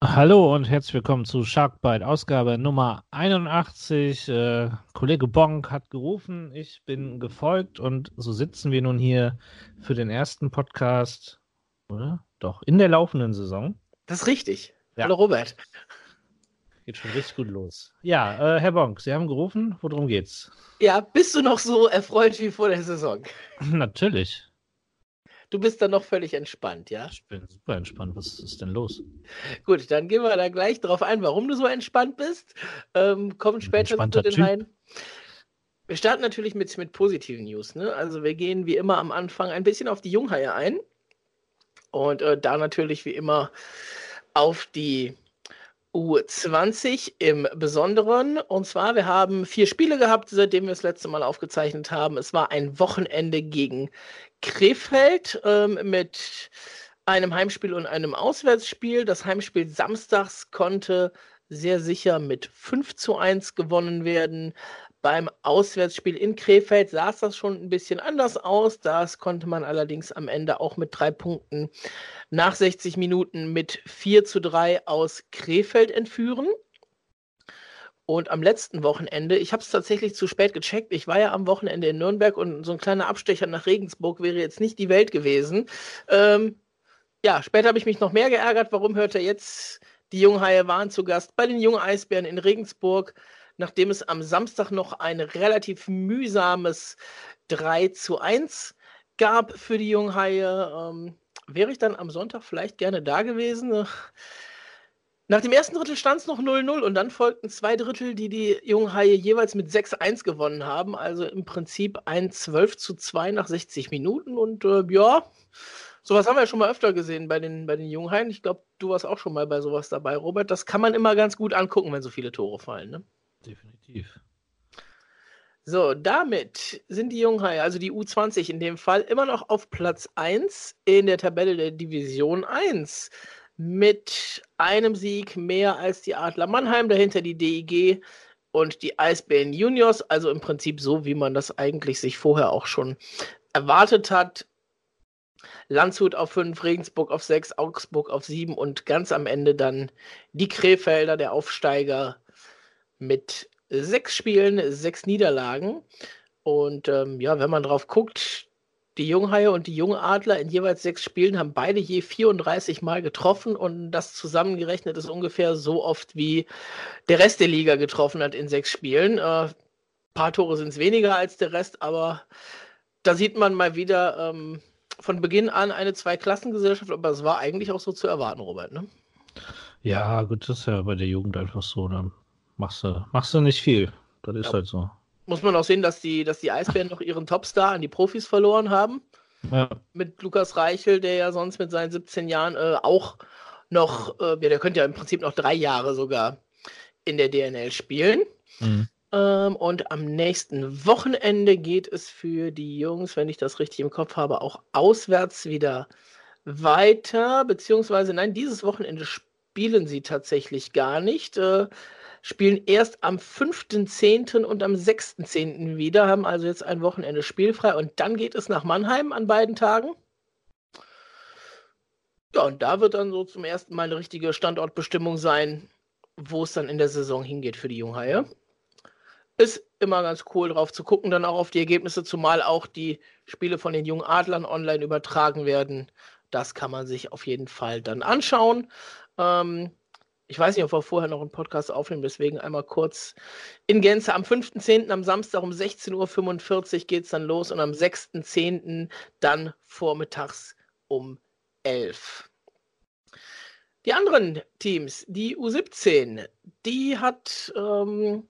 Hallo und herzlich willkommen zu Sharkbite, Ausgabe Nummer 81. Äh, Kollege Bonk hat gerufen, ich bin gefolgt und so sitzen wir nun hier für den ersten Podcast, oder? Doch, in der laufenden Saison. Das ist richtig. Ja. Hallo Robert. Geht schon richtig gut los. Ja, äh, Herr Bonk, Sie haben gerufen, worum geht's? Ja, bist du noch so erfreut wie vor der Saison? Natürlich. Du bist dann noch völlig entspannt, ja? Ich bin super entspannt. Was ist denn los? Gut, dann gehen wir da gleich drauf ein, warum du so entspannt bist. Ähm, kommen später zu den Haien. Wir starten natürlich mit, mit positiven News. Ne? Also wir gehen wie immer am Anfang ein bisschen auf die Junghaie ein. Und äh, da natürlich wie immer auf die U20 im Besonderen. Und zwar, wir haben vier Spiele gehabt, seitdem wir das letzte Mal aufgezeichnet haben. Es war ein Wochenende gegen Krefeld ähm, mit einem Heimspiel und einem Auswärtsspiel. Das Heimspiel samstags konnte sehr sicher mit 5 zu 1 gewonnen werden. Beim Auswärtsspiel in Krefeld sah das schon ein bisschen anders aus. Das konnte man allerdings am Ende auch mit drei Punkten nach 60 Minuten mit 4 zu 3 aus Krefeld entführen. Und am letzten Wochenende, ich habe es tatsächlich zu spät gecheckt, ich war ja am Wochenende in Nürnberg und so ein kleiner Abstecher nach Regensburg wäre jetzt nicht die Welt gewesen. Ähm, ja, später habe ich mich noch mehr geärgert. Warum hört er jetzt, die Junghaie waren zu Gast bei den jungen Eisbären in Regensburg, nachdem es am Samstag noch ein relativ mühsames 3 zu 1 gab für die Junghaie. Ähm, wäre ich dann am Sonntag vielleicht gerne da gewesen. Nach dem ersten Drittel stand es noch 0-0 und dann folgten zwei Drittel, die die jungen Haie jeweils mit 6-1 gewonnen haben. Also im Prinzip ein 12 zu 2 nach 60 Minuten. Und äh, ja, sowas haben wir ja schon mal öfter gesehen bei den, bei den jungen Haien. Ich glaube, du warst auch schon mal bei sowas dabei, Robert. Das kann man immer ganz gut angucken, wenn so viele Tore fallen. Ne? Definitiv. So, damit sind die Junghaie, also die U20 in dem Fall, immer noch auf Platz 1 in der Tabelle der Division 1 mit einem Sieg mehr als die Adler Mannheim, dahinter die DIG und die Eisbären Juniors, also im Prinzip so, wie man das eigentlich sich vorher auch schon erwartet hat. Landshut auf 5, Regensburg auf 6, Augsburg auf 7 und ganz am Ende dann die Krefelder, der Aufsteiger, mit sechs Spielen, sechs Niederlagen. Und ähm, ja, wenn man drauf guckt, die Junghaie und die Jungadler in jeweils sechs Spielen haben beide je 34 Mal getroffen und das zusammengerechnet ist ungefähr so oft wie der Rest der Liga getroffen hat in sechs Spielen. Äh, paar Tore sind es weniger als der Rest, aber da sieht man mal wieder ähm, von Beginn an eine Zweiklassengesellschaft, aber es war eigentlich auch so zu erwarten, Robert. Ne? Ja, gut, das ist ja bei der Jugend einfach so. Dann machst du, machst du nicht viel. Das ist ja. halt so muss man auch sehen, dass die, dass die Eisbären noch ihren Topstar an die Profis verloren haben. Ja. Mit Lukas Reichel, der ja sonst mit seinen 17 Jahren äh, auch noch, äh, ja, der könnte ja im Prinzip noch drei Jahre sogar in der DNL spielen. Mhm. Ähm, und am nächsten Wochenende geht es für die Jungs, wenn ich das richtig im Kopf habe, auch auswärts wieder weiter. Beziehungsweise, nein, dieses Wochenende spielen sie tatsächlich gar nicht. Äh, spielen erst am 5.10. und am 6.10. wieder, haben also jetzt ein Wochenende spielfrei und dann geht es nach Mannheim an beiden Tagen. Ja, und da wird dann so zum ersten Mal eine richtige Standortbestimmung sein, wo es dann in der Saison hingeht für die Junghaie. Ist immer ganz cool drauf zu gucken, dann auch auf die Ergebnisse, zumal auch die Spiele von den jungen Adlern online übertragen werden. Das kann man sich auf jeden Fall dann anschauen. Ähm, ich weiß nicht, ob wir vorher noch einen Podcast aufnehmen, deswegen einmal kurz in Gänze. Am 5.10. am Samstag um 16.45 Uhr geht es dann los und am 6.10. dann vormittags um 11 Die anderen Teams, die U17, die hat ähm,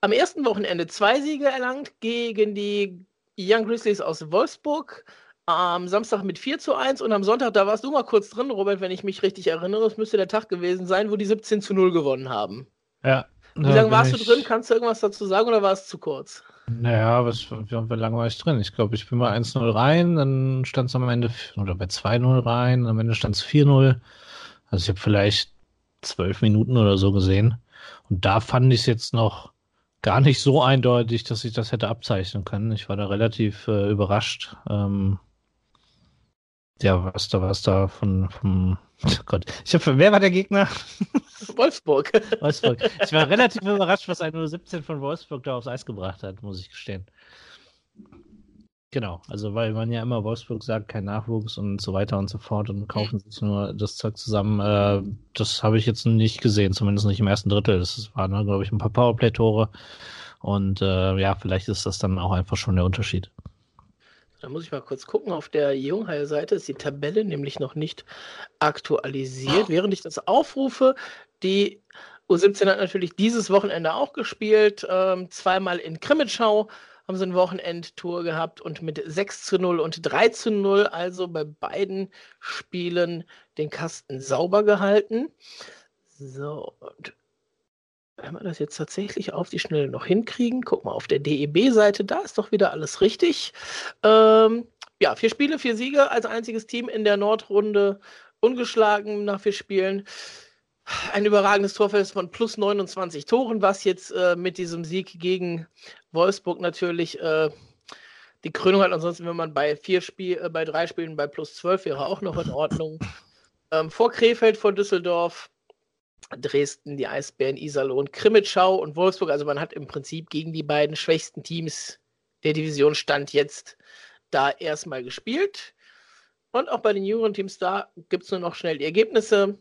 am ersten Wochenende zwei Siege erlangt gegen die Young Grizzlies aus Wolfsburg am Samstag mit 4 zu 1 und am Sonntag, da warst du mal kurz drin, Robert, wenn ich mich richtig erinnere. Es müsste der Tag gewesen sein, wo die 17 zu 0 gewonnen haben. Ja. Wie lange warst du drin? Kannst du irgendwas dazu sagen oder war es zu kurz? Naja, was, wie, wie lange war ich drin? Ich glaube, ich bin mal 1-0 rein, dann stand es am Ende, oder bei 2-0 rein, am Ende stand es 4-0. Also ich habe vielleicht zwölf Minuten oder so gesehen. Und da fand ich es jetzt noch gar nicht so eindeutig, dass ich das hätte abzeichnen können. Ich war da relativ äh, überrascht. Ähm, Ja, was da, was da von, vom, oh Gott. Ich hab, wer war der Gegner? Wolfsburg. Wolfsburg. Ich war relativ überrascht, was ein 17 von Wolfsburg da aufs Eis gebracht hat, muss ich gestehen. Genau, also weil man ja immer Wolfsburg sagt, kein Nachwuchs und so weiter und so fort und kaufen sich nur das Zeug zusammen. Äh, das habe ich jetzt nicht gesehen, zumindest nicht im ersten Drittel. Das waren, glaube ich, ein paar Powerplay-Tore. Und äh, ja, vielleicht ist das dann auch einfach schon der Unterschied. Da muss ich mal kurz gucken. Auf der Jungheil-Seite ist die Tabelle nämlich noch nicht aktualisiert. Während ich das aufrufe, die U17 hat natürlich dieses Wochenende auch gespielt. Ähm, zweimal in Krimitschau haben sie ein Wochenendtour gehabt und mit 6 zu 0 und 3 zu 0, also bei beiden Spielen den Kasten sauber gehalten. So, und wenn wir das jetzt tatsächlich auf die Schnelle noch hinkriegen, guck mal auf der DEB-Seite, da ist doch wieder alles richtig. Ähm, ja, vier Spiele, vier Siege als einziges Team in der Nordrunde ungeschlagen nach vier Spielen. Ein überragendes Torfeld von plus 29 Toren, was jetzt äh, mit diesem Sieg gegen Wolfsburg natürlich äh, die Krönung hat. Ansonsten, wenn man bei vier Spiel, äh, bei drei Spielen bei plus 12 wäre auch noch in Ordnung. Ähm, vor Krefeld, vor Düsseldorf, Dresden, die Eisbären, Iserlohn, Krimitschau und Wolfsburg. Also man hat im Prinzip gegen die beiden schwächsten Teams der Division Stand jetzt da erstmal gespielt. Und auch bei den jüngeren Teams da gibt es nur noch schnell die Ergebnisse.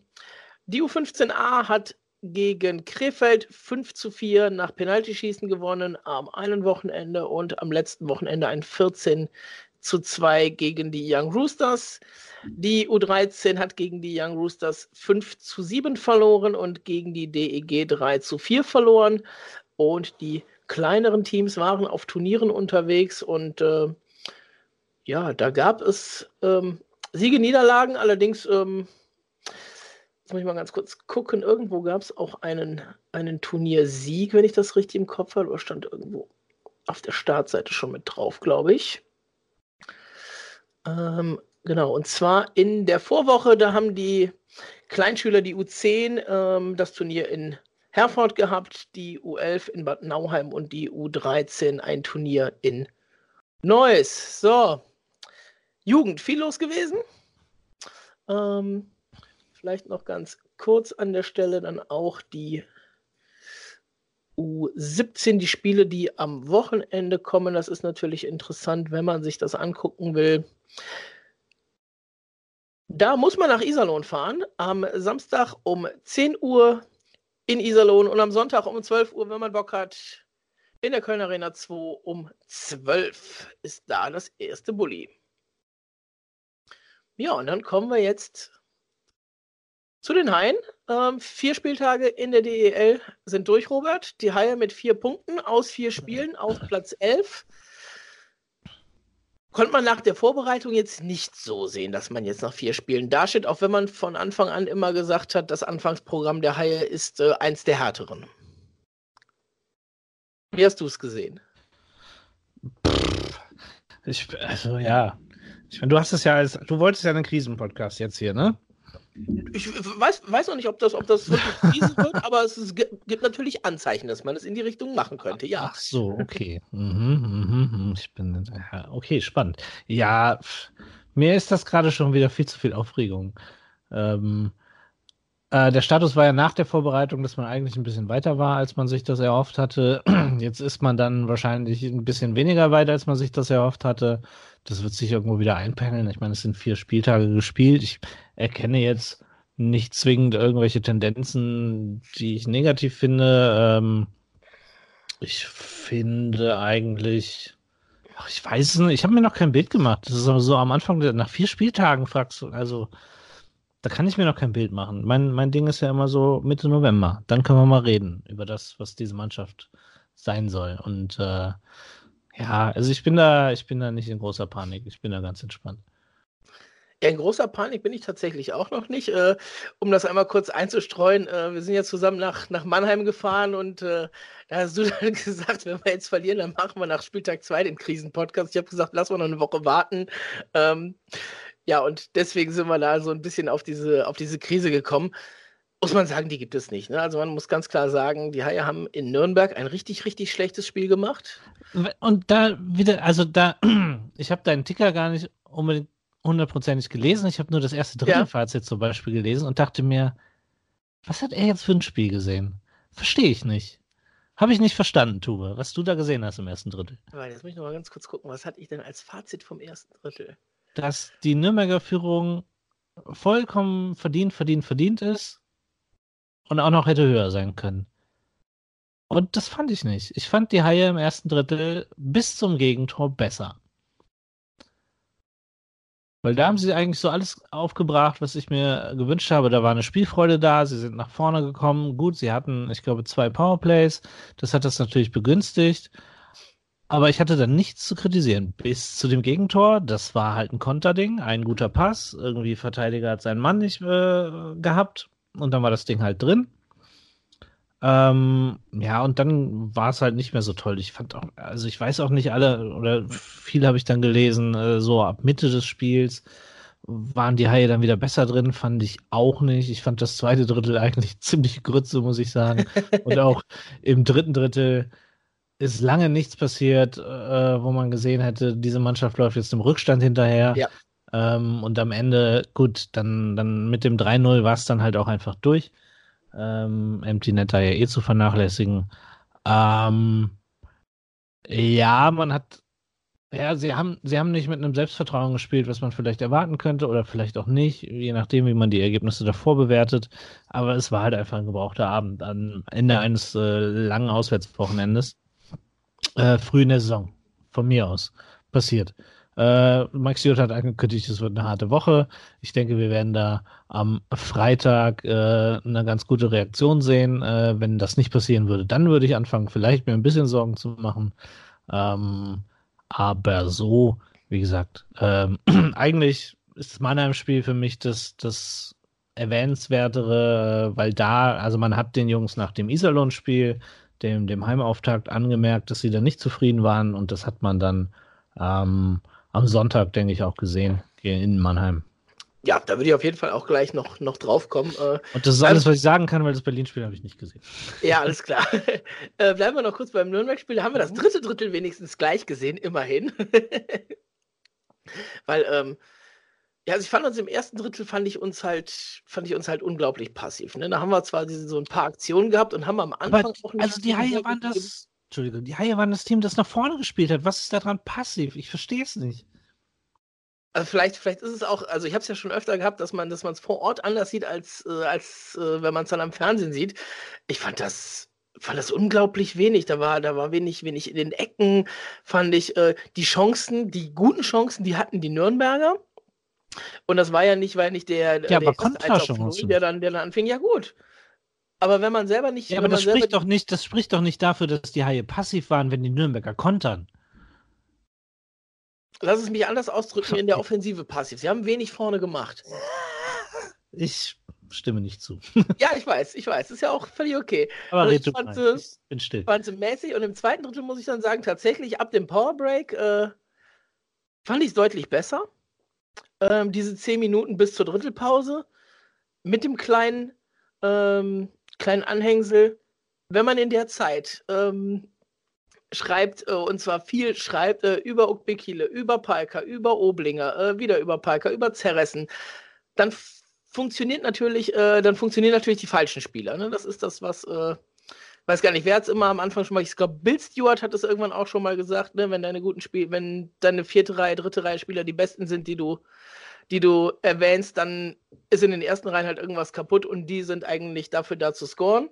Die U15a hat gegen Krefeld 5 zu 4 nach Penaltyschießen gewonnen am einen Wochenende und am letzten Wochenende ein 14 zu 2 gegen die Young Roosters. Die U13 hat gegen die Young Roosters 5 zu 7 verloren und gegen die DEG 3 zu 4 verloren. Und die kleineren Teams waren auf Turnieren unterwegs und äh, ja, da gab es ähm, Siege, Niederlagen, allerdings, ähm, jetzt muss ich mal ganz kurz gucken, irgendwo gab es auch einen, einen Turniersieg, wenn ich das richtig im Kopf habe, oder stand irgendwo auf der Startseite schon mit drauf, glaube ich. Ähm, genau, und zwar in der Vorwoche, da haben die Kleinschüler, die U10, ähm, das Turnier in Herford gehabt, die U11 in Bad Nauheim und die U13 ein Turnier in Neuss. So, Jugend, viel los gewesen. Ähm, vielleicht noch ganz kurz an der Stelle dann auch die U17, die Spiele, die am Wochenende kommen. Das ist natürlich interessant, wenn man sich das angucken will. Da muss man nach Iserlohn fahren. Am Samstag um 10 Uhr in Iserlohn und am Sonntag um 12 Uhr, wenn man Bock hat, in der Köln Arena 2 um 12 ist da das erste Bulli. Ja, und dann kommen wir jetzt zu den Haien. Ähm, vier Spieltage in der DEL sind durch, Robert. Die Haie mit vier Punkten aus vier Spielen auf Platz 11 konnte man nach der Vorbereitung jetzt nicht so sehen, dass man jetzt nach vier Spielen dasteht, auch wenn man von Anfang an immer gesagt hat, das Anfangsprogramm der Haie ist äh, eins der härteren. Wie hast du es gesehen? Ich, also ja, ich meine, du hast es ja als, du wolltest ja einen Krisenpodcast jetzt hier, ne? Ich weiß, weiß noch nicht, ob das, ob das wirklich Krise wird, aber es ist, gibt natürlich Anzeichen, dass man es in die Richtung machen könnte, ja. Ach so, okay. Mhm, mhm, mhm. Ich bin, okay, spannend. Ja, mir ist das gerade schon wieder viel zu viel Aufregung. Ähm, äh, der Status war ja nach der Vorbereitung, dass man eigentlich ein bisschen weiter war, als man sich das erhofft hatte. Jetzt ist man dann wahrscheinlich ein bisschen weniger weiter, als man sich das erhofft hatte. Das wird sich irgendwo wieder einpendeln. Ich meine, es sind vier Spieltage gespielt. Ich erkenne jetzt nicht zwingend irgendwelche Tendenzen, die ich negativ finde. Ähm, ich finde eigentlich, ach, ich weiß es nicht, ich habe mir noch kein Bild gemacht. Das ist aber so am Anfang, nach vier Spieltagen fragst du, also da kann ich mir noch kein Bild machen. Mein, mein Ding ist ja immer so Mitte November. Dann können wir mal reden über das, was diese Mannschaft sein soll. Und äh, ja, also ich bin da, ich bin da nicht in großer Panik. Ich bin da ganz entspannt. Ja, in großer Panik bin ich tatsächlich auch noch nicht. Äh, um das einmal kurz einzustreuen, äh, wir sind ja zusammen nach, nach Mannheim gefahren und äh, da hast du dann gesagt, wenn wir jetzt verlieren, dann machen wir nach Spieltag 2 den Krisenpodcast. Ich habe gesagt, lass mal noch eine Woche warten. Ähm, ja, und deswegen sind wir da so ein bisschen auf diese, auf diese Krise gekommen. Muss man sagen, die gibt es nicht. Ne? Also man muss ganz klar sagen, die Haie haben in Nürnberg ein richtig, richtig schlechtes Spiel gemacht. Und da wieder, also da, ich habe deinen Ticker gar nicht unbedingt hundertprozentig gelesen. Ich habe nur das erste Drittelfazit ja. zum Beispiel gelesen und dachte mir, was hat er jetzt für ein Spiel gesehen? Verstehe ich nicht. Habe ich nicht verstanden, Tube, was du da gesehen hast im ersten Drittel. Jetzt muss ich noch mal ganz kurz gucken, was hatte ich denn als Fazit vom ersten Drittel? Dass die Nürnberger Führung vollkommen verdient, verdient, verdient ist und auch noch hätte höher sein können. Und das fand ich nicht. Ich fand die Haie im ersten Drittel bis zum Gegentor besser. Weil da haben sie eigentlich so alles aufgebracht, was ich mir gewünscht habe. Da war eine Spielfreude da, sie sind nach vorne gekommen. Gut, sie hatten, ich glaube, zwei Powerplays. Das hat das natürlich begünstigt. Aber ich hatte dann nichts zu kritisieren. Bis zu dem Gegentor. Das war halt ein Konterding, ein guter Pass. Irgendwie Verteidiger hat seinen Mann nicht äh, gehabt. Und dann war das Ding halt drin. Ähm, ja, und dann war es halt nicht mehr so toll. Ich fand auch, also ich weiß auch nicht alle, oder viel habe ich dann gelesen, äh, so ab Mitte des Spiels waren die Haie dann wieder besser drin, fand ich auch nicht. Ich fand das zweite Drittel eigentlich ziemlich grütze, muss ich sagen. und auch im dritten Drittel ist lange nichts passiert, äh, wo man gesehen hätte, diese Mannschaft läuft jetzt im Rückstand hinterher. Ja. Ähm, und am Ende, gut, dann, dann mit dem 3-0 war es dann halt auch einfach durch ähm, Empty Netter ja eh zu vernachlässigen. Ähm, ja, man hat, ja, sie haben, sie haben nicht mit einem Selbstvertrauen gespielt, was man vielleicht erwarten könnte oder vielleicht auch nicht, je nachdem, wie man die Ergebnisse davor bewertet. Aber es war halt einfach ein gebrauchter Abend am Ende eines äh, langen Auswärtswochenendes. Äh, früh in der Saison, von mir aus, passiert. Äh, Max Jod hat angekündigt, es wird eine harte Woche. Ich denke, wir werden da am Freitag äh, eine ganz gute Reaktion sehen. Äh, wenn das nicht passieren würde, dann würde ich anfangen, vielleicht mir ein bisschen Sorgen zu machen. Ähm, aber so, wie gesagt, ähm, eigentlich ist das Mannheim-Spiel für mich das, das erwähnenswertere, weil da, also man hat den Jungs nach dem Iserlohn-Spiel, dem, dem Heimauftakt angemerkt, dass sie da nicht zufrieden waren und das hat man dann ähm, am Sonntag, denke ich, auch gesehen in Mannheim. Ja, da würde ich auf jeden Fall auch gleich noch, noch drauf kommen. Äh, Und das ist alles, was ich sagen kann, weil das Berlin-Spiel habe ich nicht gesehen. Ja, alles klar. äh, bleiben wir noch kurz beim Nürnberg-Spiel. Da haben wir das dritte Drittel wenigstens gleich gesehen, immerhin. weil, ähm, ja, also ich fand uns im ersten Drittel fand ich uns halt, fand ich uns halt unglaublich passiv. Ne? Da haben wir zwar diese, so ein paar Aktionen gehabt und haben am Anfang Aber, auch nicht. Also die Haie waren das Entschuldigung, die Haie waren das Team, das nach vorne gespielt hat. Was ist daran passiv? Ich verstehe es nicht. Also vielleicht, vielleicht ist es auch, also ich habe es ja schon öfter gehabt, dass man, dass man es vor Ort anders sieht, als, äh, als äh, wenn man es dann am Fernsehen sieht. Ich fand das, fand das unglaublich wenig. Da war, da war wenig, wenig in den Ecken, fand ich. Äh, die Chancen, die guten Chancen, die hatten die Nürnberger. Und das war ja nicht, weil nicht der, ja, der, aber der dann, der dann anfing. Ja gut, aber wenn man selber nicht. Ja, aber das spricht doch nicht, das spricht doch nicht dafür, dass die Haie passiv waren, wenn die Nürnberger kontern. Lass es mich anders ausdrücken, in der Offensive passiv. Sie haben wenig vorne gemacht. Ich stimme nicht zu. ja, ich weiß, ich weiß. Ist ja auch völlig okay. Aber also ich fand es, bin still. Fand es mäßig und im zweiten Drittel muss ich dann sagen, tatsächlich ab dem Powerbreak äh, fand ich es deutlich besser. Ähm, diese zehn Minuten bis zur Drittelpause mit dem kleinen ähm, kleinen Anhängsel, wenn man in der Zeit ähm, schreibt, äh, und zwar viel schreibt äh, über Ukbekile, über Palka, über Oblinger, äh, wieder über Palka, über Zerressen, dann funktioniert natürlich, äh, dann funktionieren natürlich die falschen Spieler. Ne? Das ist das, was, äh, weiß gar nicht, wer hat es immer am Anfang schon mal, ich glaube, Bill Stewart hat es irgendwann auch schon mal gesagt, ne? wenn deine guten Spiel, wenn deine vierte Reihe, dritte Reihe Spieler die besten sind, die du die du erwähnst, dann ist in den ersten Reihen halt irgendwas kaputt und die sind eigentlich dafür da zu scoren.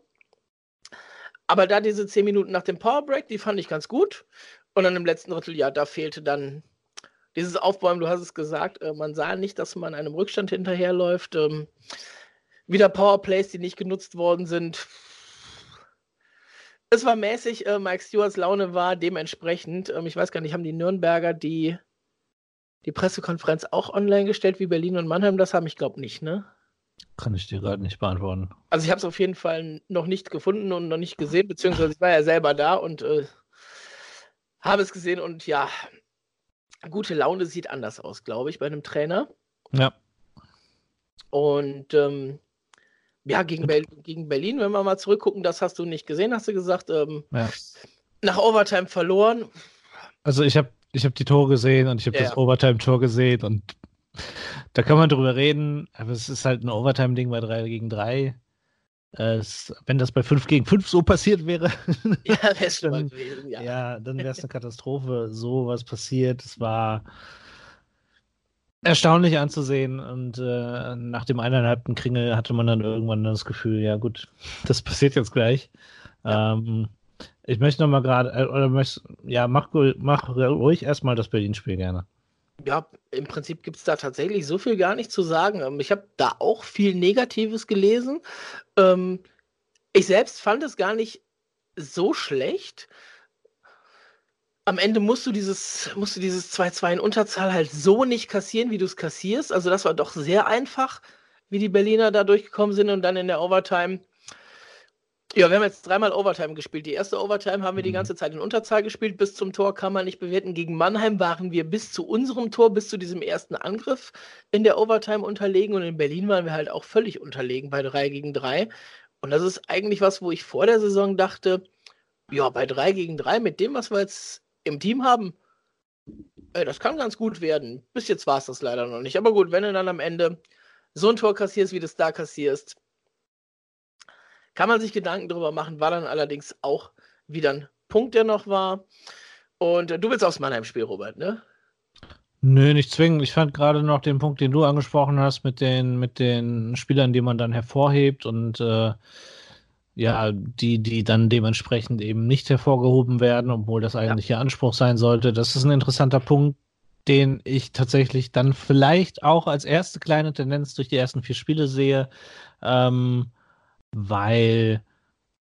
Aber da diese zehn Minuten nach dem Powerbreak, die fand ich ganz gut. Und dann im letzten Dritteljahr, da fehlte dann dieses Aufbäumen, du hast es gesagt, äh, man sah nicht, dass man einem Rückstand hinterherläuft. Ähm, wieder Powerplays, die nicht genutzt worden sind. Es war mäßig, äh, Mike Stewarts Laune war dementsprechend. Ähm, ich weiß gar nicht, haben die Nürnberger die die Pressekonferenz auch online gestellt, wie Berlin und Mannheim das haben? Ich glaube nicht, ne? Kann ich dir gerade nicht beantworten. Also ich habe es auf jeden Fall noch nicht gefunden und noch nicht gesehen, beziehungsweise ich war ja selber da und äh, habe es gesehen und ja, gute Laune sieht anders aus, glaube ich, bei einem Trainer. Ja. Und ähm, ja, gegen, Ber gegen, Berlin, wenn wir mal zurückgucken, das hast du nicht gesehen, hast du gesagt. Ähm, ja. Nach Overtime verloren. Also ich habe ich habe die Tore gesehen und ich habe ja, das Overtime-Tor gesehen und da kann man drüber reden, aber es ist halt ein Overtime-Ding bei 3 gegen 3. Äh, es, wenn das bei 5 gegen 5 so passiert wäre, ja, dann, gewesen, ja. ja, dann wäre es eine Katastrophe, so was passiert. Es war erstaunlich anzusehen und äh, nach dem eineinhalbten Kringel hatte man dann irgendwann das Gefühl, ja gut, das passiert jetzt gleich. Ja. Ähm, ich möchte noch mal gerade, äh, oder möchte, ja, mach, mach ruhig erstmal das Berlin-Spiel gerne. Ja, im Prinzip gibt es da tatsächlich so viel gar nicht zu sagen. Ähm, ich habe da auch viel Negatives gelesen. Ähm, ich selbst fand es gar nicht so schlecht. Am Ende musst du dieses, musst du dieses 2-2 in Unterzahl halt so nicht kassieren, wie du es kassierst. Also das war doch sehr einfach, wie die Berliner da durchgekommen sind und dann in der Overtime ja, wir haben jetzt dreimal Overtime gespielt. Die erste Overtime haben wir die mhm. ganze Zeit in Unterzahl gespielt. Bis zum Tor kann man nicht bewerten. Gegen Mannheim waren wir bis zu unserem Tor, bis zu diesem ersten Angriff in der Overtime unterlegen. Und in Berlin waren wir halt auch völlig unterlegen bei 3 gegen 3. Und das ist eigentlich was, wo ich vor der Saison dachte, ja, bei 3 gegen 3 mit dem, was wir jetzt im Team haben, ey, das kann ganz gut werden. Bis jetzt war es das leider noch nicht. Aber gut, wenn du dann am Ende so ein Tor kassierst, wie du es da kassierst, kann man sich Gedanken darüber machen, war dann allerdings auch wieder ein Punkt, der noch war. Und äh, du willst aufs Mannheim-Spiel, Robert, ne? Nö, nicht zwingend. Ich fand gerade noch den Punkt, den du angesprochen hast, mit den, mit den Spielern, die man dann hervorhebt und äh, ja, die, die dann dementsprechend eben nicht hervorgehoben werden, obwohl das eigentlich ja. ihr Anspruch sein sollte. Das ist ein interessanter Punkt, den ich tatsächlich dann vielleicht auch als erste kleine Tendenz durch die ersten vier Spiele sehe. Ähm, weil,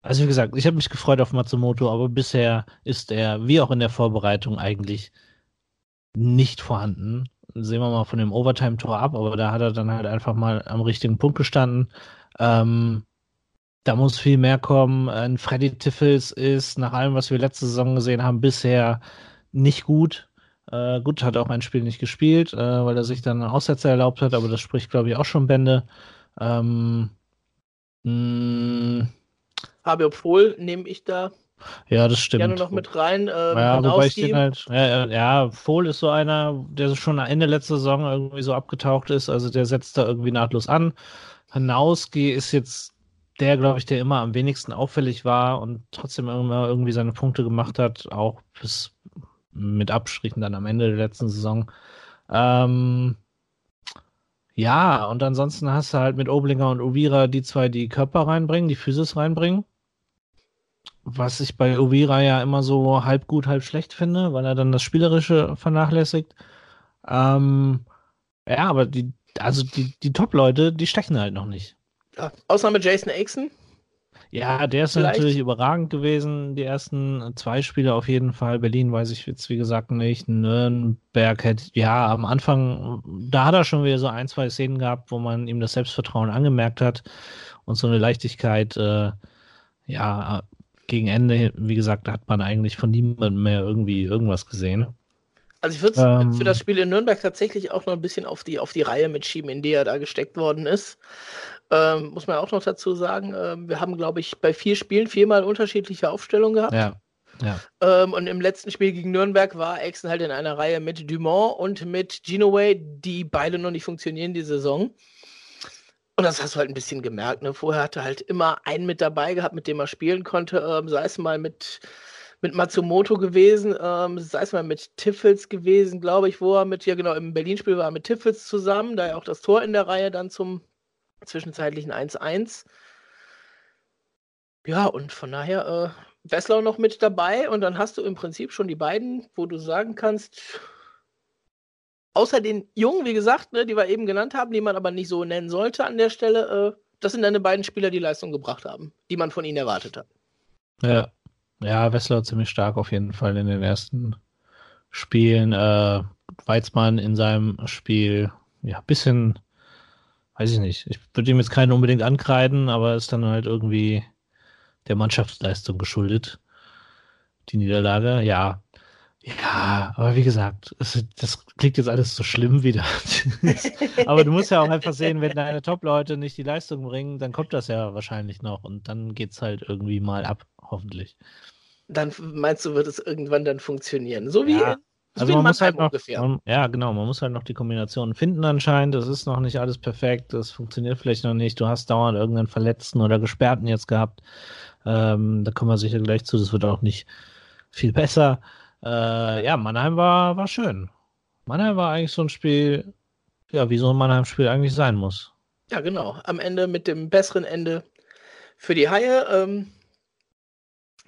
also wie gesagt, ich habe mich gefreut auf Matsumoto, aber bisher ist er, wie auch in der Vorbereitung, eigentlich nicht vorhanden. Sehen wir mal von dem Overtime-Tor ab, aber da hat er dann halt einfach mal am richtigen Punkt gestanden. Ähm, da muss viel mehr kommen. Ein Freddy Tiffels ist, nach allem, was wir letzte Saison gesehen haben, bisher nicht gut. Äh, gut, hat auch ein Spiel nicht gespielt, äh, weil er sich dann einen Aussetzer erlaubt hat, aber das spricht, glaube ich, auch schon Bände. Ähm, hm. Fabio Pohl nehme ich da ja, das stimmt. Gerne noch mit rein. Ähm, ja, wobei ich den halt, ja, ja, Fohl ist so einer, der schon Ende letzter Saison irgendwie so abgetaucht ist, also der setzt da irgendwie nahtlos an. Hanauski ist jetzt der, glaube ich, der immer am wenigsten auffällig war und trotzdem immer irgendwie seine Punkte gemacht hat, auch bis mit Abstrichen dann am Ende der letzten Saison. Ähm, ja, und ansonsten hast du halt mit Oblinger und Ovira die zwei, die Körper reinbringen, die Physis reinbringen. Was ich bei Ovira ja immer so halb gut, halb schlecht finde, weil er dann das Spielerische vernachlässigt. Ähm, ja, aber die, also die, die Top-Leute, die stechen halt noch nicht. Ausnahme Jason Aixon. Ja, der ist Vielleicht. natürlich überragend gewesen, die ersten zwei Spiele auf jeden Fall. Berlin weiß ich jetzt, wie gesagt, nicht. Nürnberg hätte, ja, am Anfang, da hat er schon wieder so ein, zwei Szenen gehabt, wo man ihm das Selbstvertrauen angemerkt hat und so eine Leichtigkeit, äh, ja, gegen Ende, wie gesagt, da hat man eigentlich von niemandem mehr irgendwie irgendwas gesehen. Also ich würde ähm, für das Spiel in Nürnberg tatsächlich auch noch ein bisschen auf die, auf die Reihe mitschieben, in die er da gesteckt worden ist. Ähm, muss man auch noch dazu sagen, ähm, wir haben, glaube ich, bei vier Spielen viermal unterschiedliche Aufstellungen gehabt. Ja. Ja. Ähm, und im letzten Spiel gegen Nürnberg war Exen halt in einer Reihe mit Dumont und mit Genoway, die beide noch nicht funktionieren die Saison. Und das hast du halt ein bisschen gemerkt. Ne? Vorher hatte er halt immer einen mit dabei gehabt, mit dem er spielen konnte, ähm, sei es mal mit, mit Matsumoto gewesen, ähm, sei es mal mit Tiffels gewesen, glaube ich, wo er mit, ja genau, im Berlin-Spiel war er mit Tiffels zusammen, da ja auch das Tor in der Reihe dann zum zwischenzeitlichen 1-1. Ja, und von daher äh, Wesslau noch mit dabei und dann hast du im Prinzip schon die beiden, wo du sagen kannst, außer den Jungen, wie gesagt, ne, die wir eben genannt haben, die man aber nicht so nennen sollte an der Stelle, äh, das sind deine beiden Spieler, die Leistung gebracht haben, die man von ihnen erwartet hat. Ja, ja, Wessler ziemlich stark auf jeden Fall in den ersten Spielen. Äh, Weizmann in seinem Spiel, ja, bisschen weiß ich nicht. Ich würde ihm jetzt keinen unbedingt ankreiden, aber ist dann halt irgendwie der Mannschaftsleistung geschuldet. Die Niederlage, ja. Ja, aber wie gesagt, es, das klingt jetzt alles so schlimm wieder. aber du musst ja auch einfach sehen, wenn deine Top-Leute nicht die Leistung bringen, dann kommt das ja wahrscheinlich noch und dann geht es halt irgendwie mal ab, hoffentlich. Dann meinst du, wird es irgendwann dann funktionieren. So wie, ja. Also man muss halt noch, man, ja genau, man muss halt noch die Kombinationen finden anscheinend. Das ist noch nicht alles perfekt, das funktioniert vielleicht noch nicht. Du hast dauernd irgendeinen Verletzten oder Gesperrten jetzt gehabt. Ähm, da kommen wir sicher gleich zu. Das wird auch nicht viel besser. Äh, ja, Mannheim war, war schön. Mannheim war eigentlich so ein Spiel, ja, wie so ein Mannheim-Spiel eigentlich sein muss. Ja, genau. Am Ende mit dem besseren Ende für die Haie. Ähm,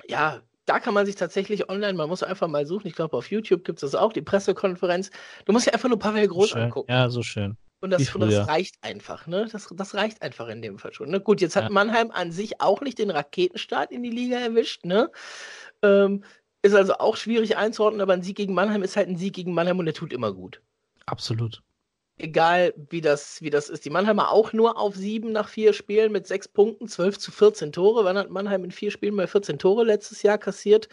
ja, da kann man sich tatsächlich online, man muss einfach mal suchen. Ich glaube, auf YouTube gibt es das auch, die Pressekonferenz. Du musst ja einfach nur Pavel Groß schön. angucken. Ja, so schön. Und das, und das, reicht einfach, ne? Das, das reicht einfach in dem Fall schon. Ne? Gut, jetzt hat ja. Mannheim an sich auch nicht den Raketenstart in die Liga erwischt, ne? Ähm, ist also auch schwierig einzuordnen, aber ein Sieg gegen Mannheim ist halt ein Sieg gegen Mannheim und der tut immer gut. Absolut egal wie das, wie das ist. Die Mannheimer auch nur auf sieben nach vier Spielen mit sechs Punkten, 12 zu 14 Tore. Wann hat Mannheim in vier Spielen mal 14 Tore letztes Jahr kassiert?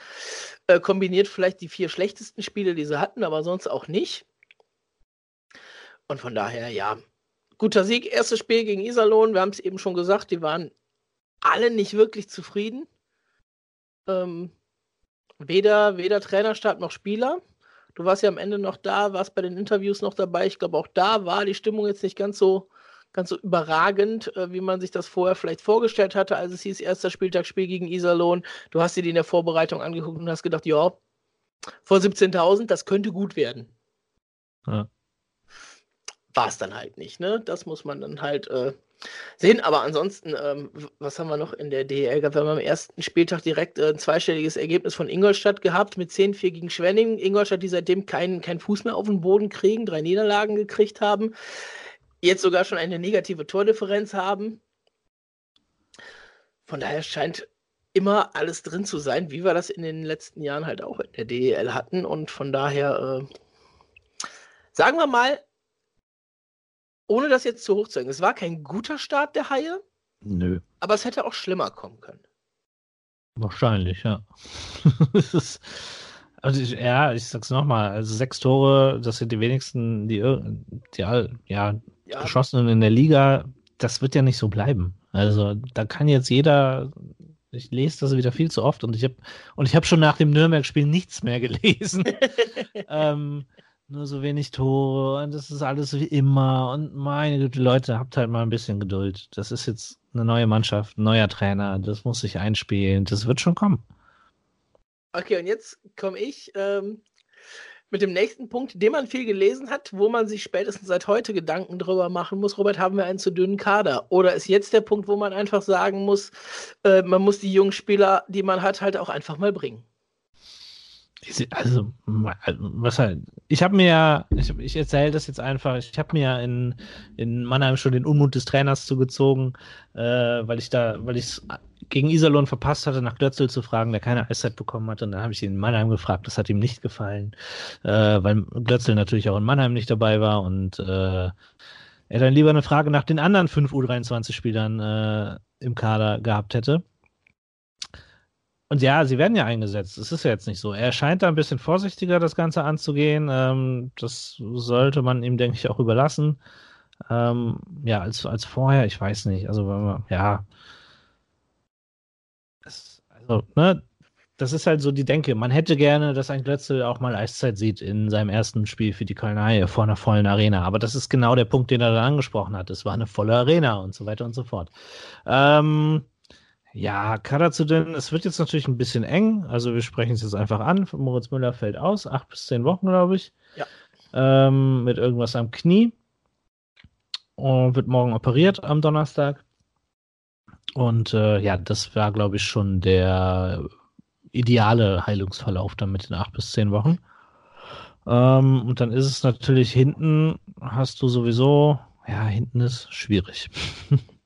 Äh, kombiniert vielleicht die vier schlechtesten Spiele, die sie hatten, aber sonst auch nicht. Und von daher, ja, guter Sieg. Erstes Spiel gegen Iserlohn. Wir haben es eben schon gesagt, die waren alle nicht wirklich zufrieden. Ähm, weder, weder Trainerstab noch Spieler. Du warst ja am Ende noch da, warst bei den Interviews noch dabei. Ich glaube, auch da war die Stimmung jetzt nicht ganz so, ganz so überragend, äh, wie man sich das vorher vielleicht vorgestellt hatte, als es hieß, erster Spieltag Spiel gegen Iserlohn. Du hast dir die in der Vorbereitung angeguckt und hast gedacht, ja, vor 17.000, das könnte gut werden. Ja. War es dann halt nicht, ne? Das muss man dann halt äh, sehen. Aber ansonsten, ähm, was haben wir noch in der DL gehabt? Wir haben am ersten Spieltag direkt äh, ein zweistelliges Ergebnis von Ingolstadt gehabt mit 10-4 gegen Schwenning. Ingolstadt, die seitdem keinen kein Fuß mehr auf den Boden kriegen, drei Niederlagen gekriegt haben. Jetzt sogar schon eine negative Tordifferenz haben. Von daher scheint immer alles drin zu sein, wie wir das in den letzten Jahren halt auch in der DEL hatten. Und von daher, äh, sagen wir mal, ohne das jetzt zu hoch zu hängen, es war kein guter Start der Haie. Nö. Aber es hätte auch schlimmer kommen können. Wahrscheinlich, ja. ist, also ich, ja, ich sag's nochmal, also sechs Tore, das sind die wenigsten, die, die ja, ja, geschossenen in der Liga, das wird ja nicht so bleiben. Also da kann jetzt jeder, ich lese das wieder viel zu oft und ich habe und ich habe schon nach dem Nürnberg-Spiel nichts mehr gelesen. ähm, nur so wenig Tore und das ist alles wie immer. Und meine Güte, Leute, habt halt mal ein bisschen Geduld. Das ist jetzt eine neue Mannschaft, ein neuer Trainer, das muss sich einspielen. Das wird schon kommen. Okay, und jetzt komme ich ähm, mit dem nächsten Punkt, den man viel gelesen hat, wo man sich spätestens seit heute Gedanken drüber machen muss. Robert, haben wir einen zu dünnen Kader? Oder ist jetzt der Punkt, wo man einfach sagen muss, äh, man muss die jungen Spieler, die man hat, halt auch einfach mal bringen? Also, was halt, ich habe mir, ich, ich erzähle das jetzt einfach, ich habe mir in, in Mannheim schon den Unmut des Trainers zugezogen, äh, weil ich da, weil ich es gegen Iserlohn verpasst hatte, nach Glötzel zu fragen, der keine Eiszeit bekommen hat. Und dann habe ich ihn in Mannheim gefragt, das hat ihm nicht gefallen, äh, weil Glötzel natürlich auch in Mannheim nicht dabei war und äh, er dann lieber eine Frage nach den anderen fünf U23-Spielern äh, im Kader gehabt hätte. Und ja, sie werden ja eingesetzt. Es ist ja jetzt nicht so. Er scheint da ein bisschen vorsichtiger, das Ganze anzugehen. Ähm, das sollte man ihm, denke ich, auch überlassen. Ähm, ja, als, als vorher, ich weiß nicht. Also, wenn man, ja. Das, also, ne, das ist halt so die Denke. Man hätte gerne, dass ein Glötzel auch mal Eiszeit sieht in seinem ersten Spiel für die Kölner vor einer vollen Arena. Aber das ist genau der Punkt, den er dann angesprochen hat. Es war eine volle Arena und so weiter und so fort. Ähm, ja, Kader zu denn, es wird jetzt natürlich ein bisschen eng. Also wir sprechen es jetzt einfach an. Moritz Müller fällt aus, acht bis zehn Wochen, glaube ich. Ja. Ähm, mit irgendwas am Knie. Und wird morgen operiert am Donnerstag. Und äh, ja, das war, glaube ich, schon der ideale Heilungsverlauf dann mit den acht bis zehn Wochen. Ähm, und dann ist es natürlich hinten, hast du sowieso, ja, hinten ist schwierig.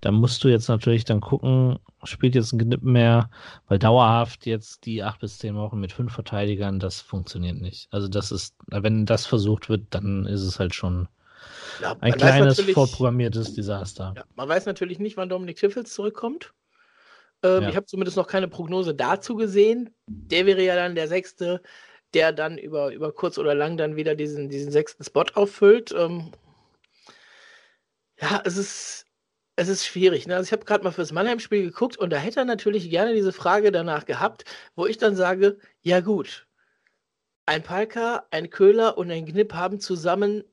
da musst du jetzt natürlich dann gucken, spielt jetzt ein Knipp mehr, weil dauerhaft jetzt die acht bis zehn Wochen mit fünf Verteidigern, das funktioniert nicht. Also das ist, wenn das versucht wird, dann ist es halt schon ja, ein kleines vorprogrammiertes Desaster. Ja, man weiß natürlich nicht, wann Dominik Tiffels zurückkommt. Ähm, ja. Ich habe zumindest noch keine Prognose dazu gesehen. Der wäre ja dann der sechste, der dann über, über kurz oder lang dann wieder diesen, diesen sechsten Spot auffüllt. Ähm, ja, es ist, es ist schwierig. Ne? Also ich habe gerade mal fürs Mannheim-Spiel geguckt und da hätte er natürlich gerne diese Frage danach gehabt, wo ich dann sage, ja gut, ein Palka, ein Köhler und ein Gnipp haben zusammen,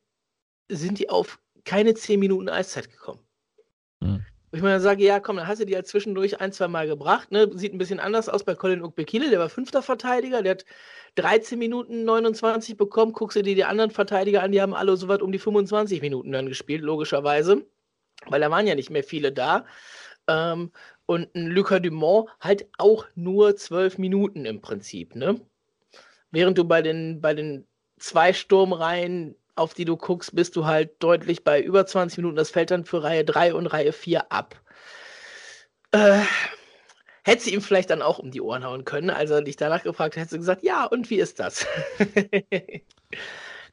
sind die auf keine 10 Minuten Eiszeit gekommen. Hm. Wo ich mir dann sage, ja, komm, dann hast du die ja zwischendurch ein, zwei Mal gebracht. Ne? Sieht ein bisschen anders aus bei Colin Ukbekile, der war fünfter Verteidiger, der hat 13 Minuten 29 bekommen. Guckst du dir die anderen Verteidiger an, die haben alle so weit um die 25 Minuten dann gespielt, logischerweise. Weil da waren ja nicht mehr viele da. Ähm, und ein Lucas Dumont halt auch nur 12 Minuten im Prinzip, ne? Während du bei den, bei den zwei Sturmreihen, auf die du guckst, bist du halt deutlich bei über 20 Minuten. Das fällt dann für Reihe 3 und Reihe 4 ab. Äh, hätte sie ihm vielleicht dann auch um die Ohren hauen können. Als er dich danach gefragt hat, hätte sie gesagt, ja, und wie ist das?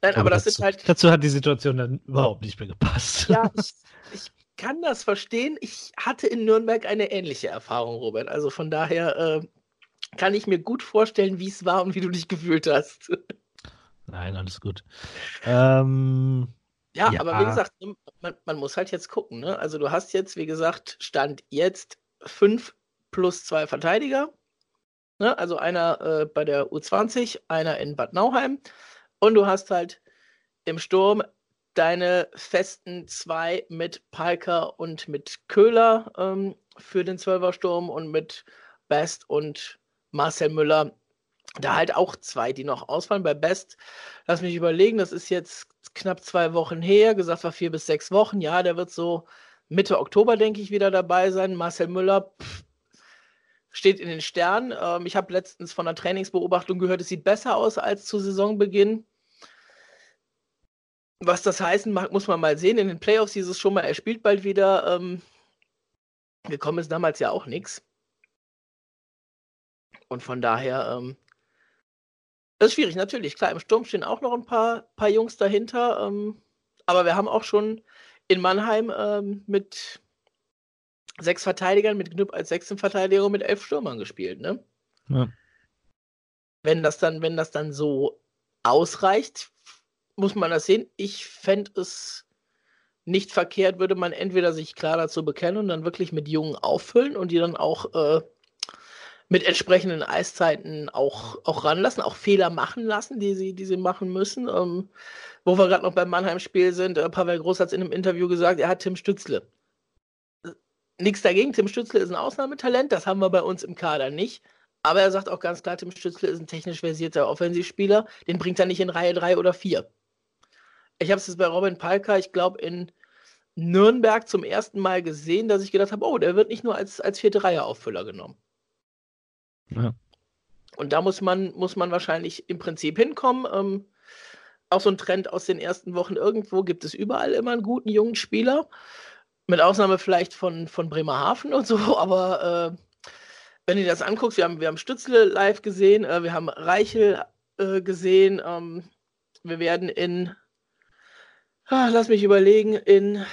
Nein, aber, aber das dazu, sind halt. Dazu hat die Situation dann überhaupt nicht mehr gepasst. Ja, ich, ich kann das verstehen. Ich hatte in Nürnberg eine ähnliche Erfahrung, Robert. Also von daher äh, kann ich mir gut vorstellen, wie es war und wie du dich gefühlt hast. Nein, alles gut. Ähm, ja, ja, aber wie gesagt, man, man, muss halt jetzt gucken. Ne? Also du hast jetzt, wie gesagt, Stand jetzt fünf plus zwei Verteidiger. Ne? Also einer äh, bei der U20, einer in Bad Nauheim. Und du hast halt im Sturm deine festen zwei mit Palker und mit Köhler ähm, für den Zwölfersturm und mit Best und Marcel Müller. Da halt auch zwei, die noch ausfallen. Bei Best, lass mich überlegen, das ist jetzt knapp zwei Wochen her, gesagt war vier bis sechs Wochen. Ja, der wird so Mitte Oktober, denke ich, wieder dabei sein. Marcel Müller pff, steht in den Sternen. Ähm, ich habe letztens von einer Trainingsbeobachtung gehört, es sieht besser aus als zu Saisonbeginn. Was das heißen mag, muss man mal sehen. In den Playoffs hieß es schon mal, er spielt bald wieder. Ähm, gekommen ist damals ja auch nichts. Und von daher, ähm, das ist schwierig, natürlich. Klar, im Sturm stehen auch noch ein paar, paar Jungs dahinter. Ähm, aber wir haben auch schon in Mannheim ähm, mit sechs Verteidigern, mit Knüpp als sechsten Verteidiger und mit elf Stürmern gespielt, ne? Ja. Wenn das dann, wenn das dann so ausreicht, muss man das sehen. Ich fände es nicht verkehrt, würde man entweder sich klar dazu bekennen und dann wirklich mit Jungen auffüllen und die dann auch äh, mit entsprechenden Eiszeiten auch, auch ranlassen, auch Fehler machen lassen, die sie, die sie machen müssen. Ähm, wo wir gerade noch beim Mannheim-Spiel sind, äh, Pavel Groß hat es in einem Interview gesagt, er hat Tim Stützle. Nichts dagegen, Tim Stützle ist ein Ausnahmetalent, das haben wir bei uns im Kader nicht. Aber er sagt auch ganz klar, Tim Stützle ist ein technisch versierter Offensivspieler, den bringt er nicht in Reihe 3 oder 4. Ich habe es jetzt bei Robin Palka, ich glaube, in Nürnberg zum ersten Mal gesehen, dass ich gedacht habe, oh, der wird nicht nur als, als vierte Reihe Auffüller genommen. Ja. Und da muss man, muss man wahrscheinlich im Prinzip hinkommen. Ähm, auch so ein Trend aus den ersten Wochen. Irgendwo gibt es überall immer einen guten jungen Spieler. Mit Ausnahme vielleicht von, von Bremerhaven und so, aber äh, wenn du dir das anguckst, wir haben, wir haben Stützle live gesehen, äh, wir haben Reichel äh, gesehen, ähm, wir werden in lass mich überlegen, in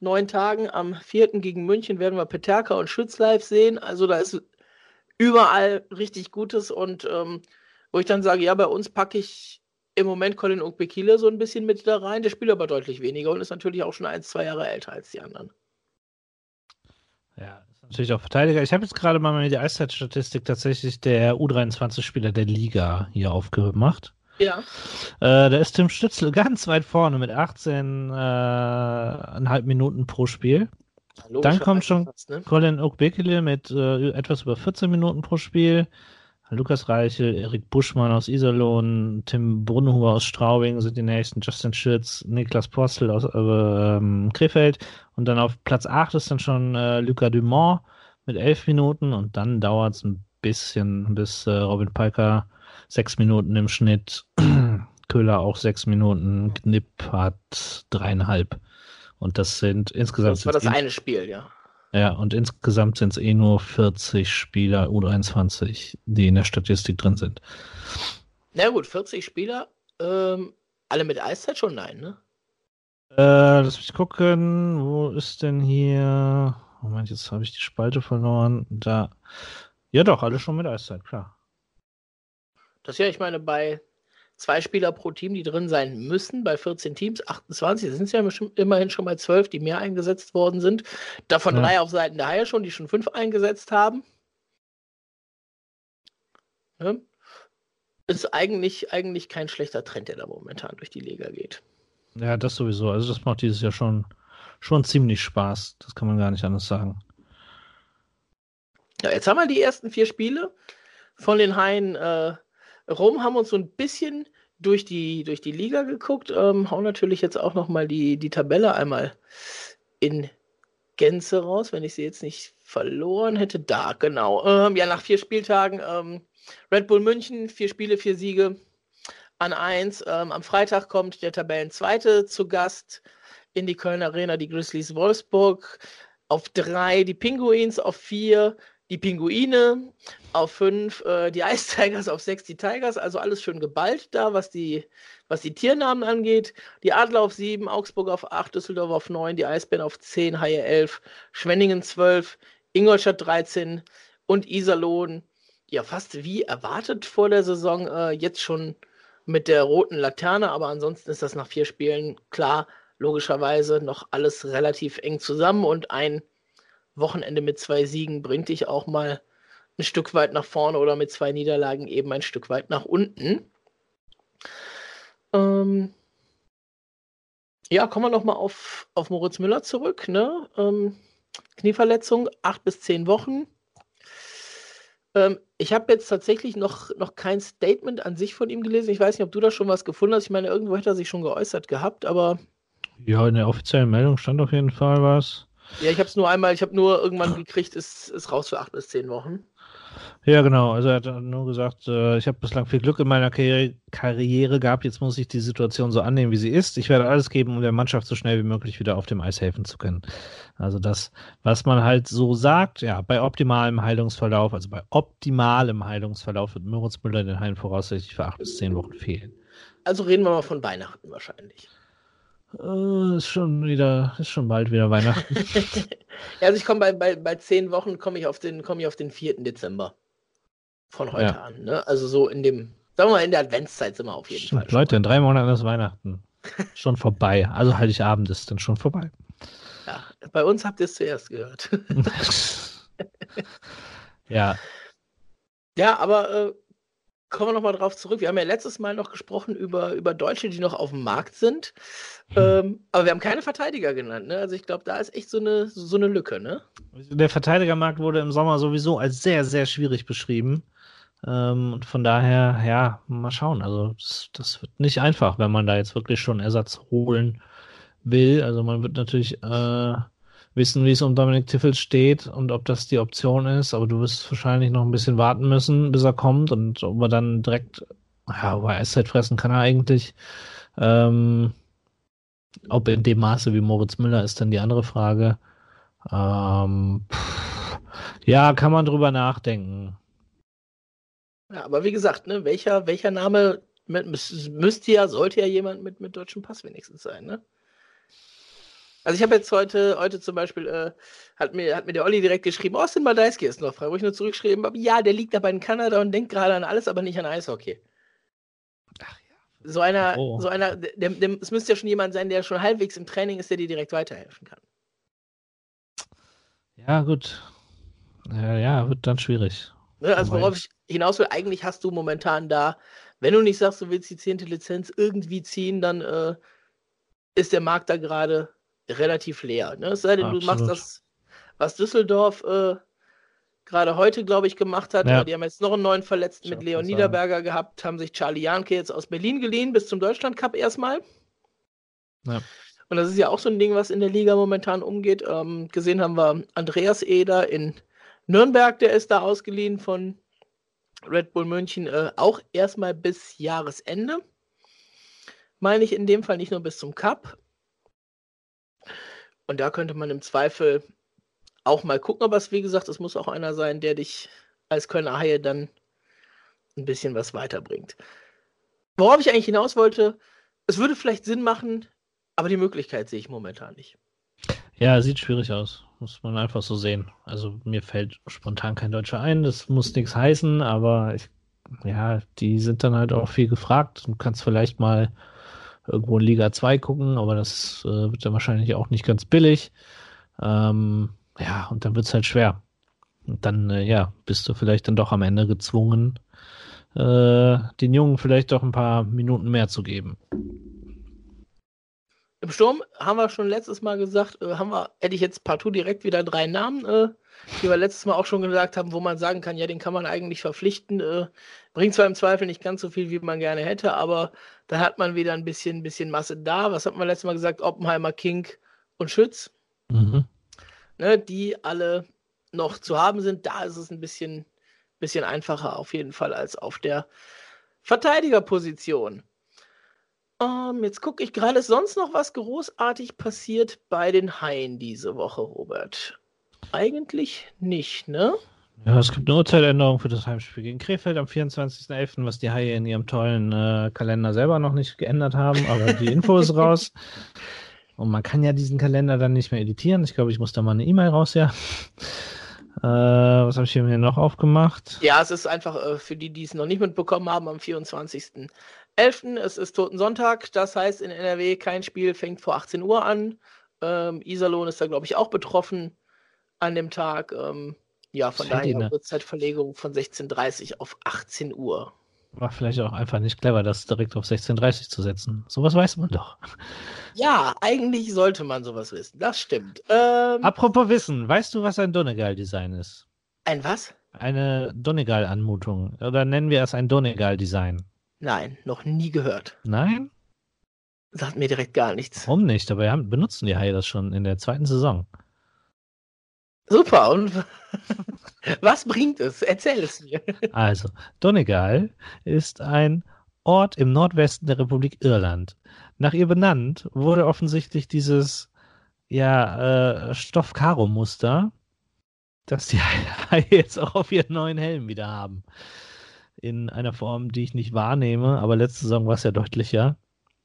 neun Tagen am 4. gegen München werden wir Peterka und Schütz live sehen. Also da ist überall richtig Gutes und ähm, wo ich dann sage, ja, bei uns packe ich im Moment Colin Ukbekile so ein bisschen mit da rein. Der spielt aber deutlich weniger und ist natürlich auch schon ein, zwei Jahre älter als die anderen. Ja, ist natürlich auch Verteidiger. Ich habe jetzt gerade mal die Eiszeitstatistik tatsächlich der U23-Spieler der Liga hier aufgemacht. Ja. Äh, da ist Tim Stützel ganz weit vorne mit 18,5 äh, Minuten pro Spiel. Logisch, Dann kommt schon was, ne? Colin Okbekele mit äh, etwas über 14 Minuten pro Spiel. Lukas Reichel, Erik Buschmann aus Iserlohn, Tim Brunhuber aus Straubing sind die nächsten, Justin Schütz, Niklas Postel aus äh, ähm, Krefeld und dann auf Platz 8 ist dann schon äh, Lucas Dumont mit 11 Minuten und dann dauert es ein bisschen, bis äh, Robin Piker sechs Minuten im Schnitt. Köhler auch sechs Minuten. Knipp hat dreieinhalb. Und das sind insgesamt. Das war das eine Spiel, ja. Ja, und insgesamt sind es eh nur 40 Spieler U23, die in der Statistik drin sind. Na gut, 40 Spieler, ähm, alle mit Eiszeit schon? Nein, ne? Äh, lass mich gucken, wo ist denn hier? Moment, jetzt habe ich die Spalte verloren. Da. Ja, doch, alle schon mit Eiszeit, klar. Das ja, ich meine, bei zwei Spieler pro Team, die drin sein müssen, bei 14 Teams, 28, sind es ja immerhin schon mal 12, die mehr eingesetzt worden sind. Davon ja. drei auf Seiten der Haie schon, die schon fünf eingesetzt haben. Ne? ist eigentlich, eigentlich kein schlechter Trend, der da momentan durch die Liga geht. Ja, das sowieso. Also das macht dieses Jahr schon, schon ziemlich Spaß. Das kann man gar nicht anders sagen. Ja, jetzt haben wir die ersten vier Spiele von den Haien äh, rum, haben uns so ein bisschen durch die, durch die Liga geguckt, ähm, hauen natürlich jetzt auch nochmal die, die Tabelle einmal in Gänze raus, wenn ich sie jetzt nicht verloren hätte. Da, genau. Ähm, ja, nach vier Spieltagen ähm, Red Bull München, vier Spiele, vier Siege an eins. Ähm, am Freitag kommt der Tabellenzweite zu Gast in die Köln Arena, die Grizzlies Wolfsburg. Auf drei die Pinguins, auf vier die Pinguine, auf fünf äh, die Ice Tigers, auf sechs die Tigers. Also alles schön geballt da, was die, was die Tiernamen angeht. Die Adler auf sieben, Augsburg auf acht, Düsseldorf auf neun, die Eisbären auf zehn, Haie elf, Schwenningen zwölf, Ingolstadt 13 und Iserlohn ja fast wie erwartet vor der Saison, äh, jetzt schon mit der roten Laterne, aber ansonsten ist das nach vier Spielen klar, logischerweise noch alles relativ eng zusammen und ein Wochenende mit zwei Siegen bringt dich auch mal ein Stück weit nach vorne oder mit zwei Niederlagen eben ein Stück weit nach unten. Ähm ja, kommen wir nochmal auf, auf Moritz Müller zurück. Ne? Ähm, Knieverletzung, acht bis zehn Wochen. Ähm, ich habe jetzt tatsächlich noch, noch kein Statement an sich von ihm gelesen. Ich weiß nicht, ob du da schon was gefunden hast. Ich meine, irgendwo hätte er sich schon geäußert gehabt, aber. Ja, in der offiziellen Meldung stand auf jeden Fall was. Ja, ich habe es nur einmal, ich habe nur irgendwann gekriegt, ist, ist raus für acht bis zehn Wochen. Ja, genau. Also er hat nur gesagt, äh, ich habe bislang viel Glück in meiner Karriere, Karriere gehabt. Jetzt muss ich die Situation so annehmen, wie sie ist. Ich werde alles geben, um der Mannschaft so schnell wie möglich wieder auf dem Eis helfen zu können. Also das, was man halt so sagt, ja, bei optimalem Heilungsverlauf, also bei optimalem Heilungsverlauf wird Müller den Heilen voraussichtlich für acht bis zehn Wochen fehlen. Also reden wir mal von Weihnachten wahrscheinlich. Äh, ist schon wieder, ist schon bald wieder Weihnachten. ja, also ich komme bei, bei, bei zehn Wochen komme ich auf den, komme ich auf den 4. Dezember. Von heute ja. an. Ne? Also so in dem, sagen wir mal, in der Adventszeit sind wir auf jeden Stimmt, Fall. Leute, in drei Monaten ist Weihnachten. schon vorbei. Also Heiligabend ist dann schon vorbei. Ja, bei uns habt ihr es zuerst gehört. ja. Ja, aber äh, kommen wir nochmal drauf zurück. Wir haben ja letztes Mal noch gesprochen über, über Deutsche, die noch auf dem Markt sind. Hm. Ähm, aber wir haben keine Verteidiger genannt. Ne? Also ich glaube, da ist echt so eine, so eine Lücke. Ne? Der Verteidigermarkt wurde im Sommer sowieso als sehr, sehr schwierig beschrieben. Ähm, und von daher, ja, mal schauen. Also das, das, wird nicht einfach, wenn man da jetzt wirklich schon Ersatz holen will. Also man wird natürlich äh, wissen, wie es um Dominik Tiffels steht und ob das die Option ist, aber du wirst wahrscheinlich noch ein bisschen warten müssen, bis er kommt und ob er dann direkt, ja, über Eiszeit fressen kann er eigentlich. Ähm, ob in dem Maße wie Moritz Müller ist dann die andere Frage. Ähm, ja, kann man drüber nachdenken. Ja, aber wie gesagt, ne, welcher, welcher Name müsste ja, sollte ja jemand mit, mit deutschem Pass wenigstens sein, ne? Also ich habe jetzt heute, heute zum Beispiel, äh, hat, mir, hat mir der Olli direkt geschrieben, Austin Baldeiski ist noch frei, wo ich nur zurückgeschrieben habe, ja, der liegt aber in Kanada und denkt gerade an alles, aber nicht an Eishockey. Ach ja. So einer, oh. so einer, dem, dem, es müsste ja schon jemand sein, der schon halbwegs im Training ist, der dir direkt weiterhelfen kann. Ja, gut. Ja, ja wird dann schwierig. Ne, also worauf ich hinaus will, eigentlich hast du momentan da, wenn du nicht sagst, du willst die zehnte Lizenz irgendwie ziehen, dann äh, ist der Markt da gerade relativ leer. Ne? Es sei denn, Absolut. du machst das, was Düsseldorf äh, gerade heute, glaube ich, gemacht hat. Ja. Die haben jetzt noch einen neuen Verletzten mit Leon Niederberger sagen. gehabt, haben sich Charlie Janke jetzt aus Berlin geliehen bis zum Deutschland Cup erstmal. Ja. Und das ist ja auch so ein Ding, was in der Liga momentan umgeht. Ähm, gesehen haben wir Andreas Eder in Nürnberg, der ist da ausgeliehen von Red Bull München, äh, auch erstmal bis Jahresende. Meine ich in dem Fall nicht nur bis zum Cup. Und da könnte man im Zweifel auch mal gucken, aber es, wie gesagt, es muss auch einer sein, der dich als Kölner Haie dann ein bisschen was weiterbringt. Worauf ich eigentlich hinaus wollte, es würde vielleicht Sinn machen, aber die Möglichkeit sehe ich momentan nicht. Ja, sieht schwierig aus. Muss man einfach so sehen. Also mir fällt spontan kein Deutscher ein. Das muss nichts heißen, aber ich, ja, die sind dann halt auch viel gefragt. Du kannst vielleicht mal irgendwo in Liga 2 gucken, aber das äh, wird dann wahrscheinlich auch nicht ganz billig. Ähm, ja, und dann wird es halt schwer. Und dann, äh, ja, bist du vielleicht dann doch am Ende gezwungen, äh, den Jungen vielleicht doch ein paar Minuten mehr zu geben. Im Sturm haben wir schon letztes Mal gesagt, äh, haben wir, hätte ich jetzt partout direkt wieder drei Namen, äh, die wir letztes Mal auch schon gesagt haben, wo man sagen kann, ja, den kann man eigentlich verpflichten. Äh, bringt zwar im Zweifel nicht ganz so viel, wie man gerne hätte, aber dann hat man wieder ein bisschen, bisschen Masse da. Was hat man letztes Mal gesagt? Oppenheimer, King und Schütz. Mhm. Ne, die alle noch zu haben sind. Da ist es ein bisschen, bisschen einfacher auf jeden Fall als auf der Verteidigerposition. Ähm, jetzt gucke ich gerade, ist sonst noch was großartig passiert bei den Haien diese Woche, Robert? Eigentlich nicht, ne? Ja, es gibt eine Urteiländerung für das Heimspiel gegen Krefeld am 24.11., was die Haie in ihrem tollen äh, Kalender selber noch nicht geändert haben, aber die Info ist raus. Und man kann ja diesen Kalender dann nicht mehr editieren. Ich glaube, ich muss da mal eine E-Mail raus, ja. Äh, was habe ich hier noch aufgemacht? Ja, es ist einfach äh, für die, die es noch nicht mitbekommen haben, am 24. 11. Es ist Toten Sonntag, das heißt in NRW kein Spiel fängt vor 18 Uhr an. Ähm, Iserlohn ist da, glaube ich, auch betroffen an dem Tag. Ähm, ja, von daher Uhrzeitverlegung von 16.30 auf 18 Uhr. War vielleicht auch einfach nicht clever, das direkt auf 16.30 zu setzen. Sowas weiß man doch. Ja, eigentlich sollte man sowas wissen. Das stimmt. Ähm, Apropos Wissen, weißt du, was ein Donegal-Design ist? Ein was? Eine Donegal-Anmutung. Oder nennen wir es ein Donegal-Design? Nein, noch nie gehört. Nein? Sagt mir direkt gar nichts. Warum nicht? Aber wir benutzen die Haie das schon in der zweiten Saison. Super, und was bringt es? Erzähl es mir. Also, Donegal ist ein Ort im Nordwesten der Republik Irland. Nach ihr benannt wurde offensichtlich dieses ja, äh, Stoff-Karo-Muster, das die Haie jetzt auch auf ihren neuen Helm wieder haben in einer Form, die ich nicht wahrnehme, aber letzte Saison war es ja deutlicher.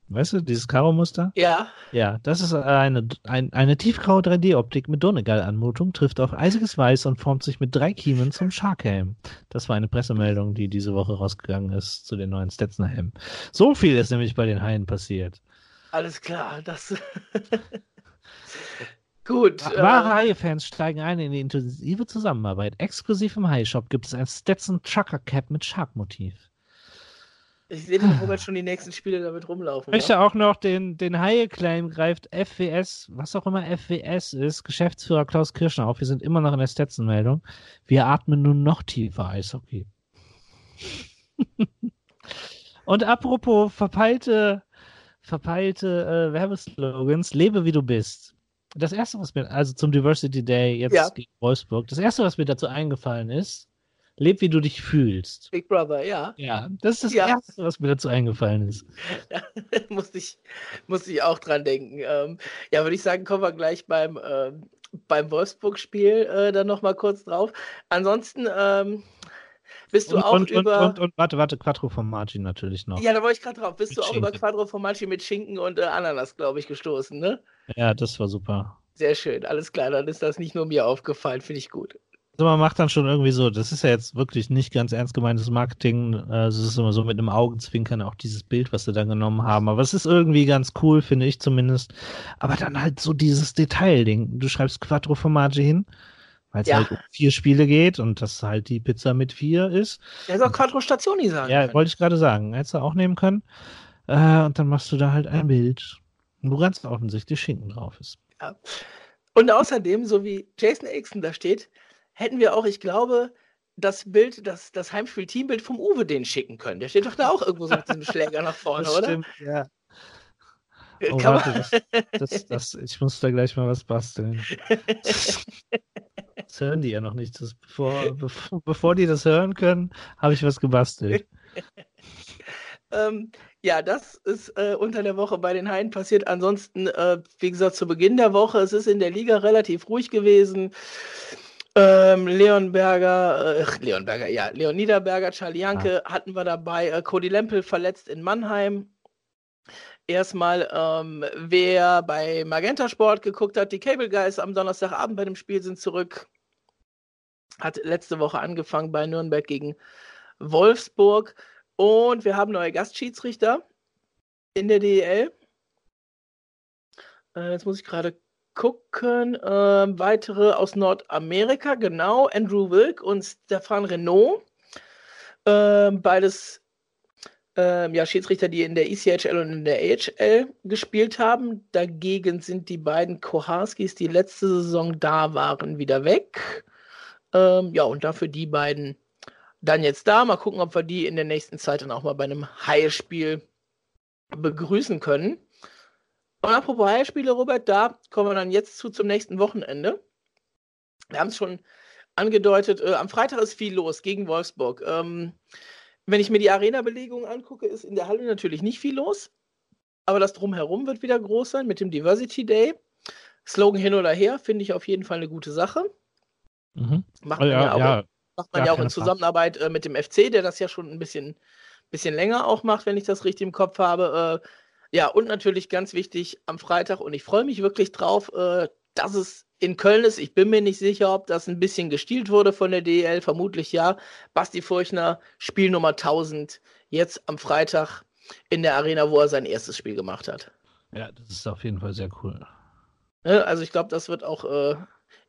Weißt du, dieses Karo-Muster? Ja. Ja, das ist eine, ein, eine tiefgraue 3D-Optik mit Donegal-Anmutung, trifft auf eisiges Weiß und formt sich mit drei Kiemen zum Shark-Helm. Das war eine Pressemeldung, die diese Woche rausgegangen ist zu den neuen Stetson-Helmen. So viel ist nämlich bei den Haien passiert. Alles klar, das. Gut. Wahre äh, Haie-Fans steigen ein in die intensive Zusammenarbeit. Exklusiv im Haie-Shop gibt es ein Stetson Trucker Cap mit Shark-Motiv. Ich sehe den Robert schon die nächsten Spiele damit rumlaufen. Ich möchte ja? auch noch den, den Haie-Claim greift FWS, was auch immer FWS ist, Geschäftsführer Klaus Kirschner auf. Wir sind immer noch in der Stetson-Meldung. Wir atmen nun noch tiefer Eishockey. Und apropos verpeilte, verpeilte äh, Werbeslogans, lebe wie du bist das erste, was mir, also zum Diversity Day jetzt ja. gegen Wolfsburg, das erste, was mir dazu eingefallen ist, leb wie du dich fühlst. Big Brother, ja. Ja, das ist das ja. erste, was mir dazu eingefallen ist. Ja, musste ich, musste ich auch dran denken. Ähm, ja, würde ich sagen, kommen wir gleich beim, ähm, beim Wolfsburg-Spiel äh, dann nochmal kurz drauf. Ansonsten, ähm, bist du und, auch und, über. Und, und, und, warte, warte, Quattro Formaggi natürlich noch. Ja, da wollte ich gerade drauf. Bist mit du auch Schinken. über Quattro Formaggi mit Schinken und äh, Ananas, glaube ich, gestoßen, ne? Ja, das war super. Sehr schön, alles klar. Dann ist das nicht nur mir aufgefallen, finde ich gut. Also man macht dann schon irgendwie so, das ist ja jetzt wirklich nicht ganz ernst gemeintes Marketing. Also es ist immer so mit einem Augenzwinkern auch dieses Bild, was sie da genommen haben. Aber es ist irgendwie ganz cool, finde ich zumindest. Aber dann halt so dieses Detailding. Du schreibst Quattro Formaggi hin weil es ja. halt um vier Spiele geht und das halt die Pizza mit vier ist. Ja, ist auch Quattro Stationi sagen. Ja, wollte ich gerade sagen. Hättest du auch nehmen können. Äh, und dann machst du da halt ein Bild, wo ganz offensichtlich Schinken drauf ist. Ja. Und außerdem, so wie Jason Exon da steht, hätten wir auch, ich glaube, das Bild, das, das Heimspiel-Teambild vom Uwe den schicken können. Der steht doch da auch irgendwo so mit diesem Schläger nach vorne, das oder? Stimmt, ja. Äh, oh, warte, das, das, das, ich muss da gleich mal was basteln. Das hören die ja noch nicht. Das, bevor, bevor, bevor die das hören können, habe ich was gebastelt. ähm, ja, das ist äh, unter der Woche bei den Haien passiert. Ansonsten, äh, wie gesagt, zu Beginn der Woche, es ist in der Liga relativ ruhig gewesen. Ähm, Leon Berger, äh, Leon Berger, ja, Leon Niederberger, Charlie Janke ah. hatten wir dabei. Äh, Cody Lempel verletzt in Mannheim. Erstmal, ähm, wer bei Magenta Sport geguckt hat, die Cable Guys am Donnerstagabend bei dem Spiel sind zurück. Hat letzte Woche angefangen bei Nürnberg gegen Wolfsburg. Und wir haben neue Gastschiedsrichter in der DEL. Äh, jetzt muss ich gerade gucken. Äh, weitere aus Nordamerika, genau. Andrew Wilk und Stefan Renault. Ähm, beides ähm, ja, Schiedsrichter, die in der ECHL und in der AHL gespielt haben. Dagegen sind die beiden Koharskis, die letzte Saison da waren, wieder weg. Ähm, ja, und dafür die beiden dann jetzt da. Mal gucken, ob wir die in der nächsten Zeit dann auch mal bei einem Heilspiel begrüßen können. Und apropos Heilspiele, Robert, da kommen wir dann jetzt zu zum nächsten Wochenende. Wir haben es schon angedeutet, äh, am Freitag ist viel los gegen Wolfsburg. Ähm, wenn ich mir die Arena-Belegung angucke, ist in der Halle natürlich nicht viel los. Aber das Drumherum wird wieder groß sein mit dem Diversity Day. Slogan hin oder her, finde ich auf jeden Fall eine gute Sache. Mhm. Macht man ja, ja auch, ja, macht man ja auch in Zusammenarbeit äh, mit dem FC, der das ja schon ein bisschen, bisschen länger auch macht, wenn ich das richtig im Kopf habe. Äh, ja, und natürlich ganz wichtig am Freitag, und ich freue mich wirklich drauf, äh, dass es in Köln ist. Ich bin mir nicht sicher, ob das ein bisschen gestielt wurde von der DEL. Vermutlich ja. Basti Furchner, Spiel Nummer 1000, jetzt am Freitag in der Arena, wo er sein erstes Spiel gemacht hat. Ja, das ist auf jeden Fall sehr cool. Ne, also ich glaube, das wird auch, äh,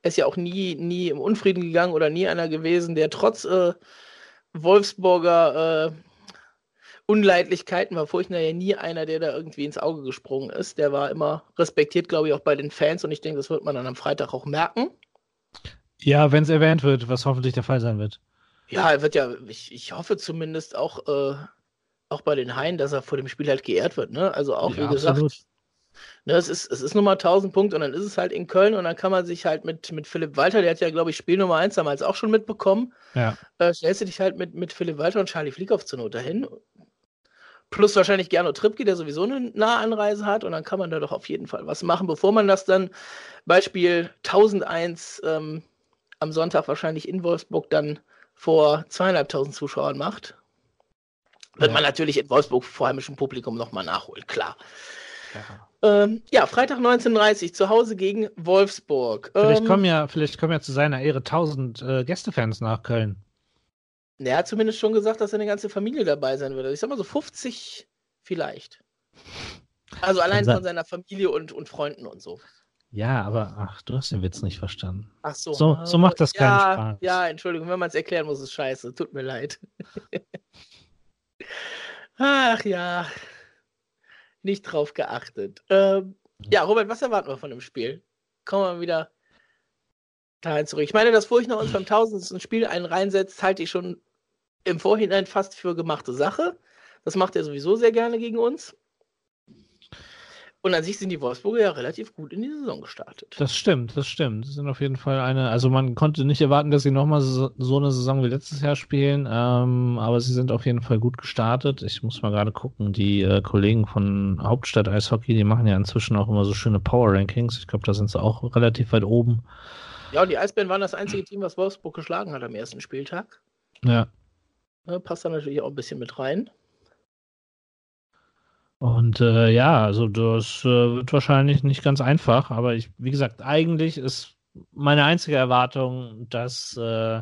ist ja auch nie, nie im Unfrieden gegangen oder nie einer gewesen, der trotz äh, Wolfsburger äh, Unleidlichkeiten war Furchner ja nie einer, der da irgendwie ins Auge gesprungen ist. Der war immer respektiert, glaube ich, auch bei den Fans und ich denke, das wird man dann am Freitag auch merken. Ja, wenn es erwähnt wird, was hoffentlich der Fall sein wird. Ja, er wird ja, ich, ich hoffe zumindest auch, äh, auch bei den Haien, dass er vor dem Spiel halt geehrt wird. Ne? Also auch, ja, wie gesagt, ne, es, ist, es ist Nummer 1000 Punkte und dann ist es halt in Köln und dann kann man sich halt mit, mit Philipp Walter, der hat ja, glaube ich, Spiel Nummer 1 damals auch schon mitbekommen. Ja. Äh, stellst du dich halt mit, mit Philipp Walter und Charlie Flieghoff zur Not dahin Plus wahrscheinlich Gernot Trippke, der sowieso eine Nahanreise hat. Und dann kann man da doch auf jeden Fall was machen, bevor man das dann, Beispiel 1001 ähm, am Sonntag wahrscheinlich in Wolfsburg dann vor zweieinhalbtausend Zuschauern macht. Wird ja. man natürlich in Wolfsburg vor heimischem Publikum nochmal nachholen, klar. Ja. Ähm, ja, Freitag 19.30 zu Hause gegen Wolfsburg. Vielleicht, ähm, kommen ja, vielleicht kommen ja zu seiner Ehre 1000 äh, Gästefans nach Köln. Er hat zumindest schon gesagt, dass seine ganze Familie dabei sein würde. Ich sag mal so 50 vielleicht. Also allein von seiner Familie und, und Freunden und so. Ja, aber ach, du hast den Witz nicht verstanden. Ach so. So, so macht das ja, keinen Spaß. Ja, Entschuldigung, wenn man es erklären muss, ist scheiße. Tut mir leid. ach ja. Nicht drauf geachtet. Ähm, ja, Robert, was erwarten wir von dem Spiel? Kommen wir wieder dahin zurück. Ich meine, dass Furchner uns beim tausendsten Spiel einen reinsetzt, halte ich schon im Vorhinein fast für gemachte Sache. Das macht er sowieso sehr gerne gegen uns. Und an sich sind die Wolfsburger ja relativ gut in die Saison gestartet. Das stimmt, das stimmt. Das sind auf jeden Fall eine, also man konnte nicht erwarten, dass sie nochmal so, so eine Saison wie letztes Jahr spielen, ähm, aber sie sind auf jeden Fall gut gestartet. Ich muss mal gerade gucken, die äh, Kollegen von Hauptstadt Eishockey, die machen ja inzwischen auch immer so schöne Power Rankings. Ich glaube, da sind sie auch relativ weit oben. Ja, und die Eisbären waren das einzige Team, was Wolfsburg geschlagen hat am ersten Spieltag. Ja. Ne, passt da natürlich auch ein bisschen mit rein. Und äh, ja, also das äh, wird wahrscheinlich nicht ganz einfach, aber ich, wie gesagt, eigentlich ist meine einzige Erwartung, dass äh,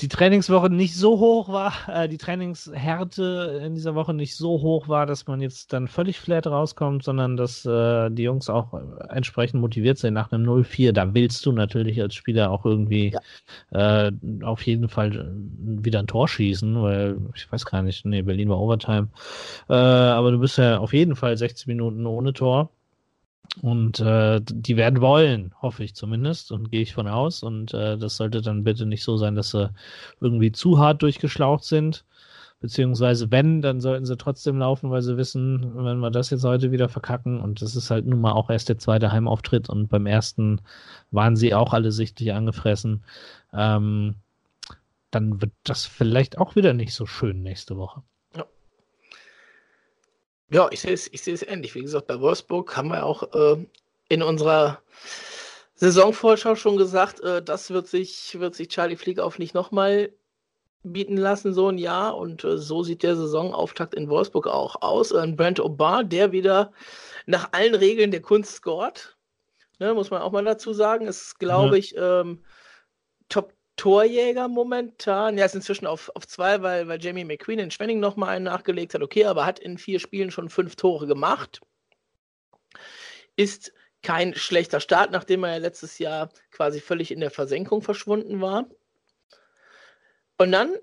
die Trainingswoche nicht so hoch war, äh, die Trainingshärte in dieser Woche nicht so hoch war, dass man jetzt dann völlig flat rauskommt, sondern dass äh, die Jungs auch entsprechend motiviert sind nach einem 0-4. Da willst du natürlich als Spieler auch irgendwie ja. äh, auf jeden Fall äh, wieder ein Tor schießen, weil ich weiß gar nicht, nee, Berlin war Overtime. Äh, aber du bist ja auf jeden Fall 60 Minuten ohne Tor. Und äh, die werden wollen, hoffe ich zumindest, und gehe ich von aus. Und äh, das sollte dann bitte nicht so sein, dass sie irgendwie zu hart durchgeschlaucht sind. Beziehungsweise wenn, dann sollten sie trotzdem laufen, weil sie wissen, wenn wir das jetzt heute wieder verkacken, und das ist halt nun mal auch erst der zweite Heimauftritt und beim ersten waren sie auch alle sichtlich angefressen, ähm, dann wird das vielleicht auch wieder nicht so schön nächste Woche. Ja, ich sehe es, ich sehe es ähnlich. Wie gesagt, bei Wolfsburg haben wir auch äh, in unserer Saisonvorschau schon gesagt, äh, das wird sich, wird sich Charlie Fliegauf nicht nochmal bieten lassen, so ein Jahr. Und äh, so sieht der Saisonauftakt in Wolfsburg auch aus. Ein Brent Obar, der wieder nach allen Regeln der Kunst scored. Ne, muss man auch mal dazu sagen. Ist, glaube ja. ich, ähm, Top Torjäger momentan. Ja, ist inzwischen auf, auf zwei, weil, weil Jamie McQueen in Schwenning nochmal einen nachgelegt hat. Okay, aber hat in vier Spielen schon fünf Tore gemacht. Ist kein schlechter Start, nachdem er ja letztes Jahr quasi völlig in der Versenkung verschwunden war. Und dann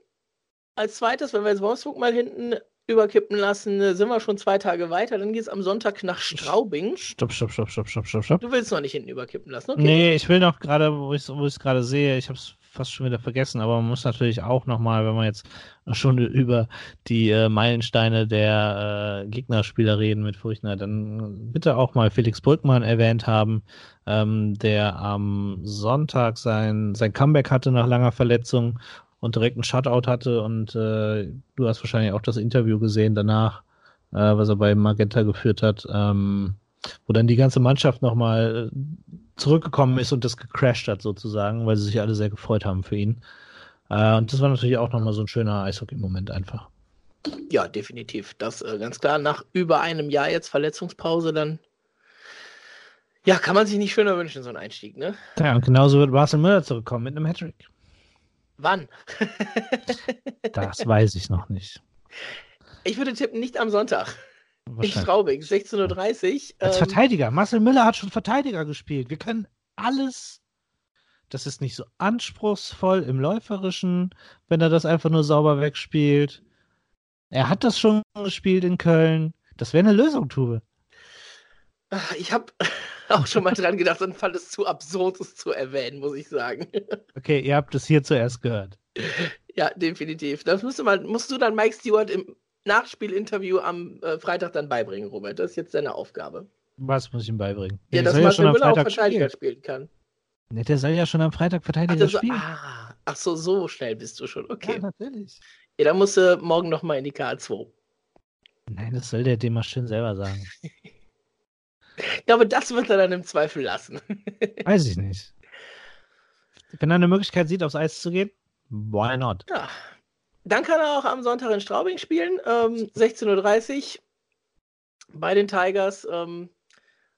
als zweites, wenn wir jetzt Wolfsburg mal hinten überkippen lassen, sind wir schon zwei Tage weiter. Dann geht es am Sonntag nach Straubing. Stopp, stopp, stopp, stopp, stopp, stopp, stopp. Du willst noch nicht hinten überkippen lassen, okay? Nee, ich will noch gerade, wo ich es gerade sehe, ich habe es fast schon wieder vergessen, aber man muss natürlich auch nochmal, wenn wir jetzt schon über die äh, Meilensteine der äh, Gegnerspieler reden mit Furchtner, dann bitte auch mal Felix Brückmann erwähnt haben, ähm, der am Sonntag sein, sein Comeback hatte nach langer Verletzung und direkt einen Shutout hatte und äh, du hast wahrscheinlich auch das Interview gesehen danach, äh, was er bei Magenta geführt hat, ähm, wo dann die ganze Mannschaft nochmal zurückgekommen ist und das gecrashed hat sozusagen, weil sie sich alle sehr gefreut haben für ihn. Äh, und das war natürlich auch nochmal so ein schöner Eishockey-Moment einfach. Ja, definitiv. Das äh, ganz klar. Nach über einem Jahr jetzt Verletzungspause, dann ja, kann man sich nicht schöner wünschen, so ein Einstieg, ne? Ja, und genauso wird Marcel Müller zurückkommen mit einem Hattrick. Wann? das weiß ich noch nicht. Ich würde tippen, nicht am Sonntag. In Straubing, 16.30 Uhr. Als ähm, Verteidiger. Marcel Müller hat schon Verteidiger gespielt. Wir können alles. Das ist nicht so anspruchsvoll im Läuferischen, wenn er das einfach nur sauber wegspielt. Er hat das schon gespielt in Köln. Das wäre eine Lösung, Tube. Ich habe auch schon mal dran gedacht und fand es zu absurd, es zu erwähnen, muss ich sagen. Okay, ihr habt es hier zuerst gehört. Ja, definitiv. Das musst du, mal, musst du dann Mike Stewart im Nachspielinterview am äh, Freitag dann beibringen, Robert. Das ist jetzt deine Aufgabe. Was muss ich ihm beibringen? Ja, dass Marcel ja Müller auch Verteidiger spielen. spielen kann. Ne, der soll ja schon am Freitag Verteidiger ach, spielen. Ah, ach so, so schnell bist du schon. Okay. Ja, natürlich. Ja, dann musst du morgen nochmal in die K2. Nein, das soll der dem mal schön selber sagen. ich glaube, das wird er dann im Zweifel lassen. Weiß ich nicht. Wenn er eine Möglichkeit sieht, aufs Eis zu gehen, why not? Ja, dann kann er auch am Sonntag in Straubing spielen, ähm, 16.30 Uhr bei den Tigers. Ähm,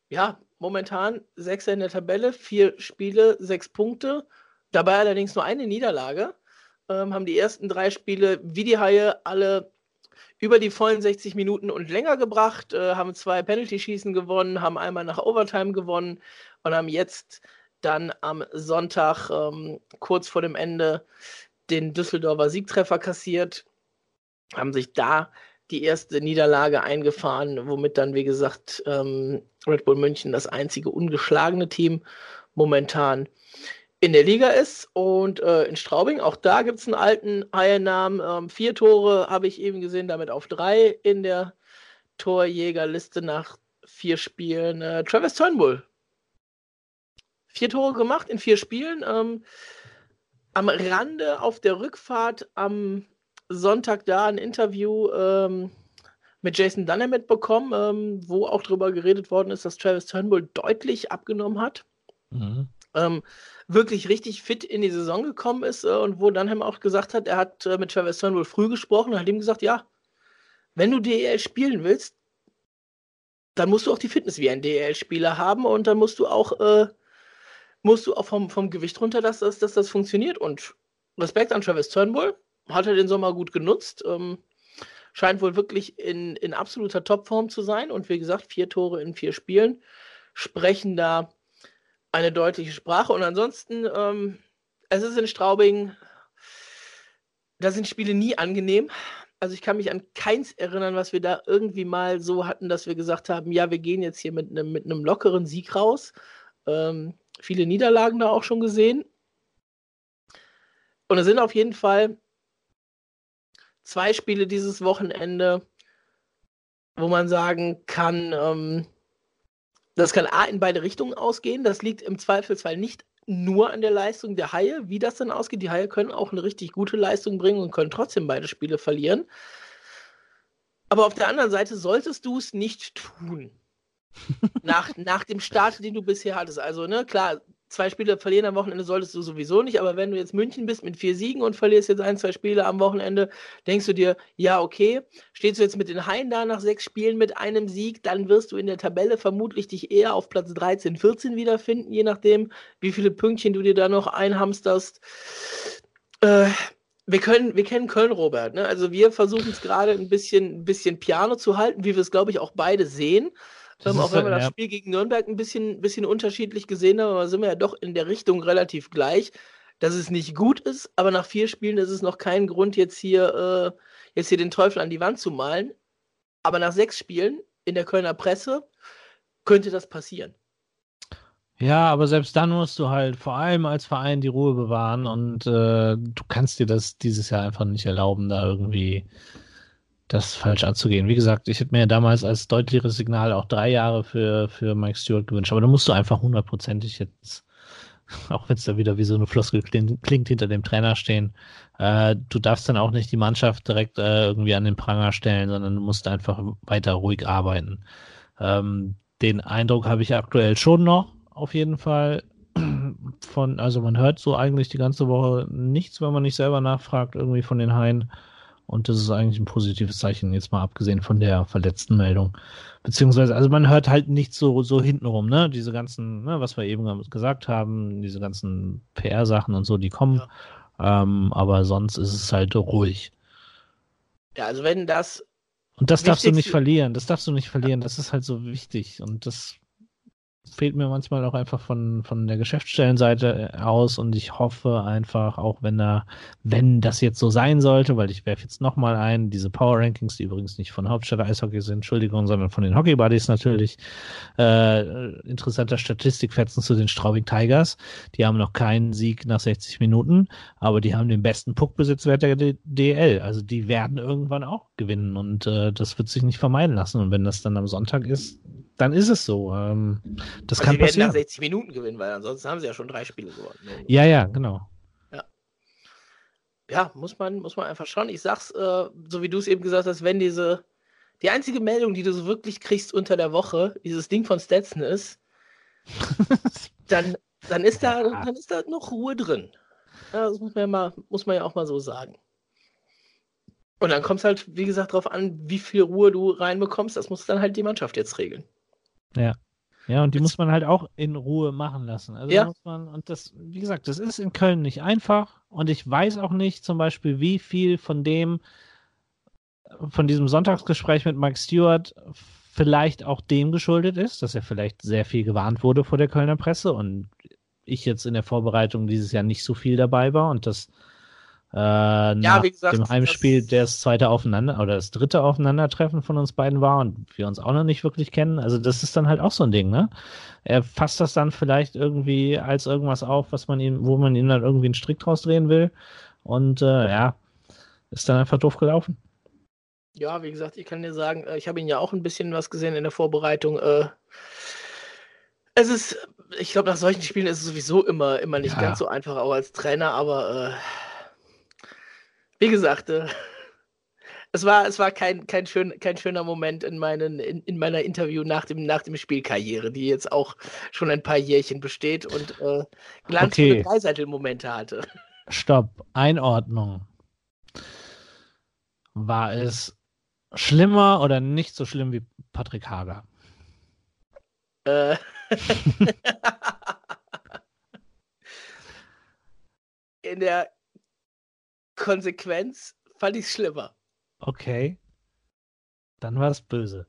ja, momentan Sechser in der Tabelle, vier Spiele, sechs Punkte. Dabei allerdings nur eine Niederlage. Ähm, haben die ersten drei Spiele wie die Haie alle über die vollen 60 Minuten und länger gebracht, äh, haben zwei Penalty-Schießen gewonnen, haben einmal nach Overtime gewonnen und haben jetzt dann am Sonntag ähm, kurz vor dem Ende den Düsseldorfer Siegtreffer kassiert, haben sich da die erste Niederlage eingefahren, womit dann, wie gesagt, ähm, Red Bull München das einzige ungeschlagene Team momentan in der Liga ist. Und äh, in Straubing, auch da gibt es einen alten Haienamen. Ähm, vier Tore habe ich eben gesehen, damit auf drei in der Torjägerliste nach vier Spielen. Äh, Travis Turnbull. Vier Tore gemacht in vier Spielen. Ähm, am Rande auf der Rückfahrt am Sonntag da ein Interview ähm, mit Jason Dunham mitbekommen, ähm, wo auch darüber geredet worden ist, dass Travis Turnbull deutlich abgenommen hat. Mhm. Ähm, wirklich richtig fit in die Saison gekommen ist äh, und wo Dunham auch gesagt hat, er hat äh, mit Travis Turnbull früh gesprochen und hat ihm gesagt, ja, wenn du DEL spielen willst, dann musst du auch die Fitness wie ein DEL-Spieler haben und dann musst du auch äh, musst du auch vom, vom Gewicht runter, dass, dass, dass das funktioniert. Und Respekt an Travis Turnbull, hat er den Sommer gut genutzt. Ähm, scheint wohl wirklich in, in absoluter Topform zu sein. Und wie gesagt, vier Tore in vier Spielen sprechen da eine deutliche Sprache. Und ansonsten, ähm, es ist in Straubing, da sind Spiele nie angenehm. Also ich kann mich an keins erinnern, was wir da irgendwie mal so hatten, dass wir gesagt haben, ja, wir gehen jetzt hier mit einem mit lockeren Sieg raus. Ähm, viele Niederlagen da auch schon gesehen. Und es sind auf jeden Fall zwei Spiele dieses Wochenende, wo man sagen kann, ähm, das kann A in beide Richtungen ausgehen. Das liegt im Zweifelsfall nicht nur an der Leistung der Haie, wie das dann ausgeht. Die Haie können auch eine richtig gute Leistung bringen und können trotzdem beide Spiele verlieren. Aber auf der anderen Seite solltest du es nicht tun nach, nach dem Start, den du bisher hattest. Also, ne, klar, zwei Spiele verlieren am Wochenende solltest du sowieso nicht, aber wenn du jetzt München bist mit vier Siegen und verlierst jetzt ein, zwei Spiele am Wochenende, denkst du dir, ja, okay, stehst du jetzt mit den Haien da nach sechs Spielen mit einem Sieg, dann wirst du in der Tabelle vermutlich dich eher auf Platz 13, 14 wiederfinden, je nachdem, wie viele Pünktchen du dir da noch einhamsterst. Äh, wir können, wir kennen Köln, Robert. Ne? Also wir versuchen es gerade ein bisschen, ein bisschen Piano zu halten, wie wir es, glaube ich, auch beide sehen. Ähm, auch wenn wir das Spiel gegen Nürnberg ein bisschen, bisschen unterschiedlich gesehen haben, aber sind wir ja doch in der Richtung relativ gleich, dass es nicht gut ist, aber nach vier Spielen ist es noch kein Grund, jetzt hier, äh, jetzt hier den Teufel an die Wand zu malen. Aber nach sechs Spielen in der Kölner Presse könnte das passieren. Ja, aber selbst dann musst du halt vor allem als Verein die Ruhe bewahren und äh, du kannst dir das dieses Jahr einfach nicht erlauben, da irgendwie das falsch anzugehen. Wie gesagt, ich hätte mir damals als deutliches Signal auch drei Jahre für, für Mike Stewart gewünscht, aber da musst du einfach hundertprozentig jetzt, auch wenn es da wieder wie so eine Floskel klingt, klingt hinter dem Trainer stehen. Äh, du darfst dann auch nicht die Mannschaft direkt äh, irgendwie an den Pranger stellen, sondern du musst einfach weiter ruhig arbeiten. Ähm, den Eindruck habe ich aktuell schon noch, auf jeden Fall. Von, also man hört so eigentlich die ganze Woche nichts, wenn man nicht selber nachfragt, irgendwie von den Haien. Und das ist eigentlich ein positives Zeichen, jetzt mal abgesehen von der verletzten Meldung. Beziehungsweise, also man hört halt nicht so, so hintenrum, ne? Diese ganzen, ne, was wir eben gesagt haben, diese ganzen PR-Sachen und so, die kommen. Ja. Ähm, aber sonst ist es halt ruhig. Ja, also wenn das. Und das darfst du nicht verlieren, das darfst du nicht verlieren, das ist halt so wichtig. Und das fehlt mir manchmal auch einfach von, von der Geschäftsstellenseite äh, aus und ich hoffe einfach, auch wenn da, wenn das jetzt so sein sollte, weil ich werfe jetzt nochmal ein, diese Power Rankings, die übrigens nicht von Hauptstadt Eishockey sind, Entschuldigung, sondern von den Hockey Buddies natürlich, äh, interessanter Statistikfetzen zu den Straubing Tigers. Die haben noch keinen Sieg nach 60 Minuten, aber die haben den besten Puckbesitzwert der DL. Also die werden irgendwann auch gewinnen und äh, das wird sich nicht vermeiden lassen. Und wenn das dann am Sonntag ist, dann ist es so. Ähm, das also kann passieren. werden nach 60 Minuten gewinnen, weil ansonsten haben sie ja schon drei Spiele gewonnen. Ne? Ja, ja, genau. Ja. Ja, muss man, muss man einfach schauen. Ich sag's, äh, so wie du es eben gesagt hast, wenn diese, die einzige Meldung, die du so wirklich kriegst unter der Woche, dieses Ding von Stetson ist, dann, dann ist da, dann ist da noch Ruhe drin. Ja, das muss man ja mal, muss man ja auch mal so sagen. Und dann kommt es halt, wie gesagt, darauf an, wie viel Ruhe du reinbekommst. Das muss dann halt die Mannschaft jetzt regeln. Ja. Ja, und die muss man halt auch in Ruhe machen lassen. Also ja. muss man, und das, wie gesagt, das ist in Köln nicht einfach. Und ich weiß auch nicht zum Beispiel, wie viel von dem, von diesem Sonntagsgespräch mit Mike Stewart vielleicht auch dem geschuldet ist, dass er vielleicht sehr viel gewarnt wurde vor der Kölner Presse und ich jetzt in der Vorbereitung dieses Jahr nicht so viel dabei war und das äh, ja, wie gesagt, dem Heimspiel das, das zweite Aufeinander oder das dritte Aufeinandertreffen von uns beiden war und wir uns auch noch nicht wirklich kennen. Also das ist dann halt auch so ein Ding, ne? Er fasst das dann vielleicht irgendwie als irgendwas auf, was man ihm, wo man ihm dann irgendwie einen Strick draus drehen will. Und äh, ja, ist dann einfach doof gelaufen. Ja, wie gesagt, ich kann dir sagen, äh, ich habe ihn ja auch ein bisschen was gesehen in der Vorbereitung. Äh, es ist, ich glaube, nach solchen Spielen ist es sowieso immer, immer nicht ja. ganz so einfach, auch als Trainer, aber äh, wie gesagt, äh, es war, es war kein, kein, schön, kein schöner Moment in, meinen, in, in meiner Interview nach dem, nach dem Spielkarriere, die jetzt auch schon ein paar Jährchen besteht und äh, glanzvolle okay. Dreiseitel-Momente hatte. Stopp, Einordnung. War es schlimmer oder nicht so schlimm wie Patrick Hager? Äh. in der Konsequenz fand ich es schlimmer. Okay. Dann war es böse.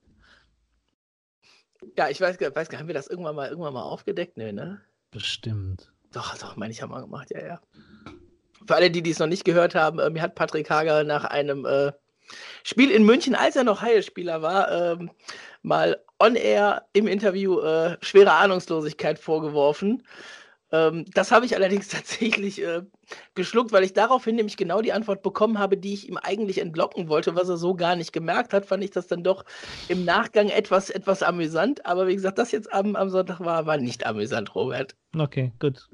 Ja, ich weiß, weiß gar nicht, haben wir das irgendwann mal, irgendwann mal aufgedeckt? Nee, ne? Bestimmt. Doch, doch, meine ich, haben wir gemacht, ja, ja. Für alle, die es noch nicht gehört haben, äh, mir hat Patrick Hager nach einem äh, Spiel in München, als er noch Heilspieler war, ähm, mal on air im Interview äh, schwere Ahnungslosigkeit vorgeworfen. Ähm, das habe ich allerdings tatsächlich äh, geschluckt, weil ich daraufhin nämlich genau die Antwort bekommen habe, die ich ihm eigentlich entlocken wollte, was er so gar nicht gemerkt hat, fand ich das dann doch im Nachgang etwas, etwas amüsant. Aber wie gesagt, das jetzt am, am Sonntag war, war nicht amüsant, Robert. Okay, gut.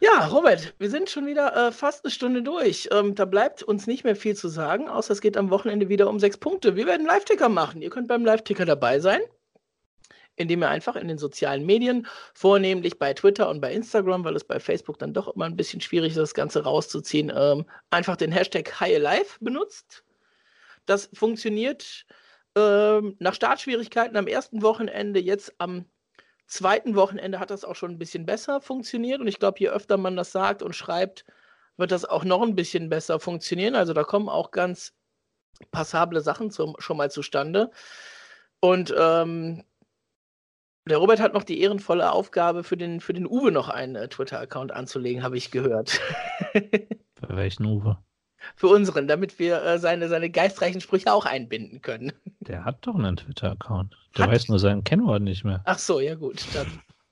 Ja, Robert, wir sind schon wieder äh, fast eine Stunde durch. Ähm, da bleibt uns nicht mehr viel zu sagen, außer es geht am Wochenende wieder um sechs Punkte. Wir werden Live-Ticker machen. Ihr könnt beim Live-Ticker dabei sein indem ihr einfach in den sozialen Medien, vornehmlich bei Twitter und bei Instagram, weil es bei Facebook dann doch immer ein bisschen schwierig ist, das Ganze rauszuziehen, ähm, einfach den Hashtag HighLife benutzt. Das funktioniert ähm, nach Startschwierigkeiten am ersten Wochenende, jetzt am zweiten Wochenende hat das auch schon ein bisschen besser funktioniert und ich glaube, je öfter man das sagt und schreibt, wird das auch noch ein bisschen besser funktionieren. Also da kommen auch ganz passable Sachen zum, schon mal zustande. Und ähm, Der Robert hat noch die ehrenvolle Aufgabe, für den, für den Uwe noch einen äh, Twitter-Account anzulegen, habe ich gehört. Für welchen Uwe? Für unseren, damit wir äh, seine, seine geistreichen Sprüche auch einbinden können. Der hat doch einen Twitter-Account. Der hat? weiß nur seinen Kennwort nicht mehr. Ach so, ja gut. Dann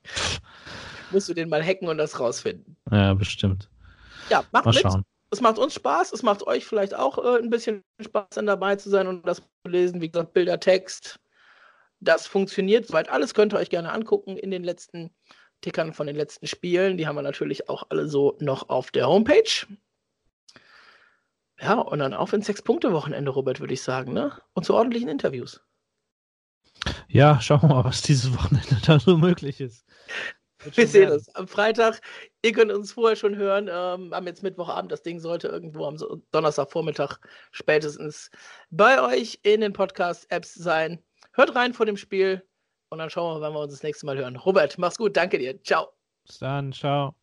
musst du den mal hacken und das rausfinden. Ja, bestimmt. Ja, macht mal mit. Schauen. Es macht uns Spaß, es macht euch vielleicht auch äh, ein bisschen Spaß, dann dabei zu sein und das zu lesen. Wie gesagt, Bilder, Text, das funktioniert soweit alles. Könnt ihr euch gerne angucken in den letzten Tickern von den letzten Spielen. Die haben wir natürlich auch alle so noch auf der Homepage. Ja, und dann auf ins Sechs-Punkte-Wochenende, Robert, würde ich sagen, ne? Und zu ordentlichen Interviews. Ja, schauen wir mal, was dieses Wochenende da so möglich ist. Wir sehen uns am Freitag. Ihr könnt uns vorher schon hören. Ähm, haben jetzt Mittwochabend. Das Ding sollte irgendwo am Donnerstagvormittag spätestens bei euch in den Podcast-Apps sein. Hört rein vor dem Spiel und dann schauen wir, wann wir uns das nächste Mal hören. Robert, mach's gut. Danke dir. Ciao. Bis dann. Ciao.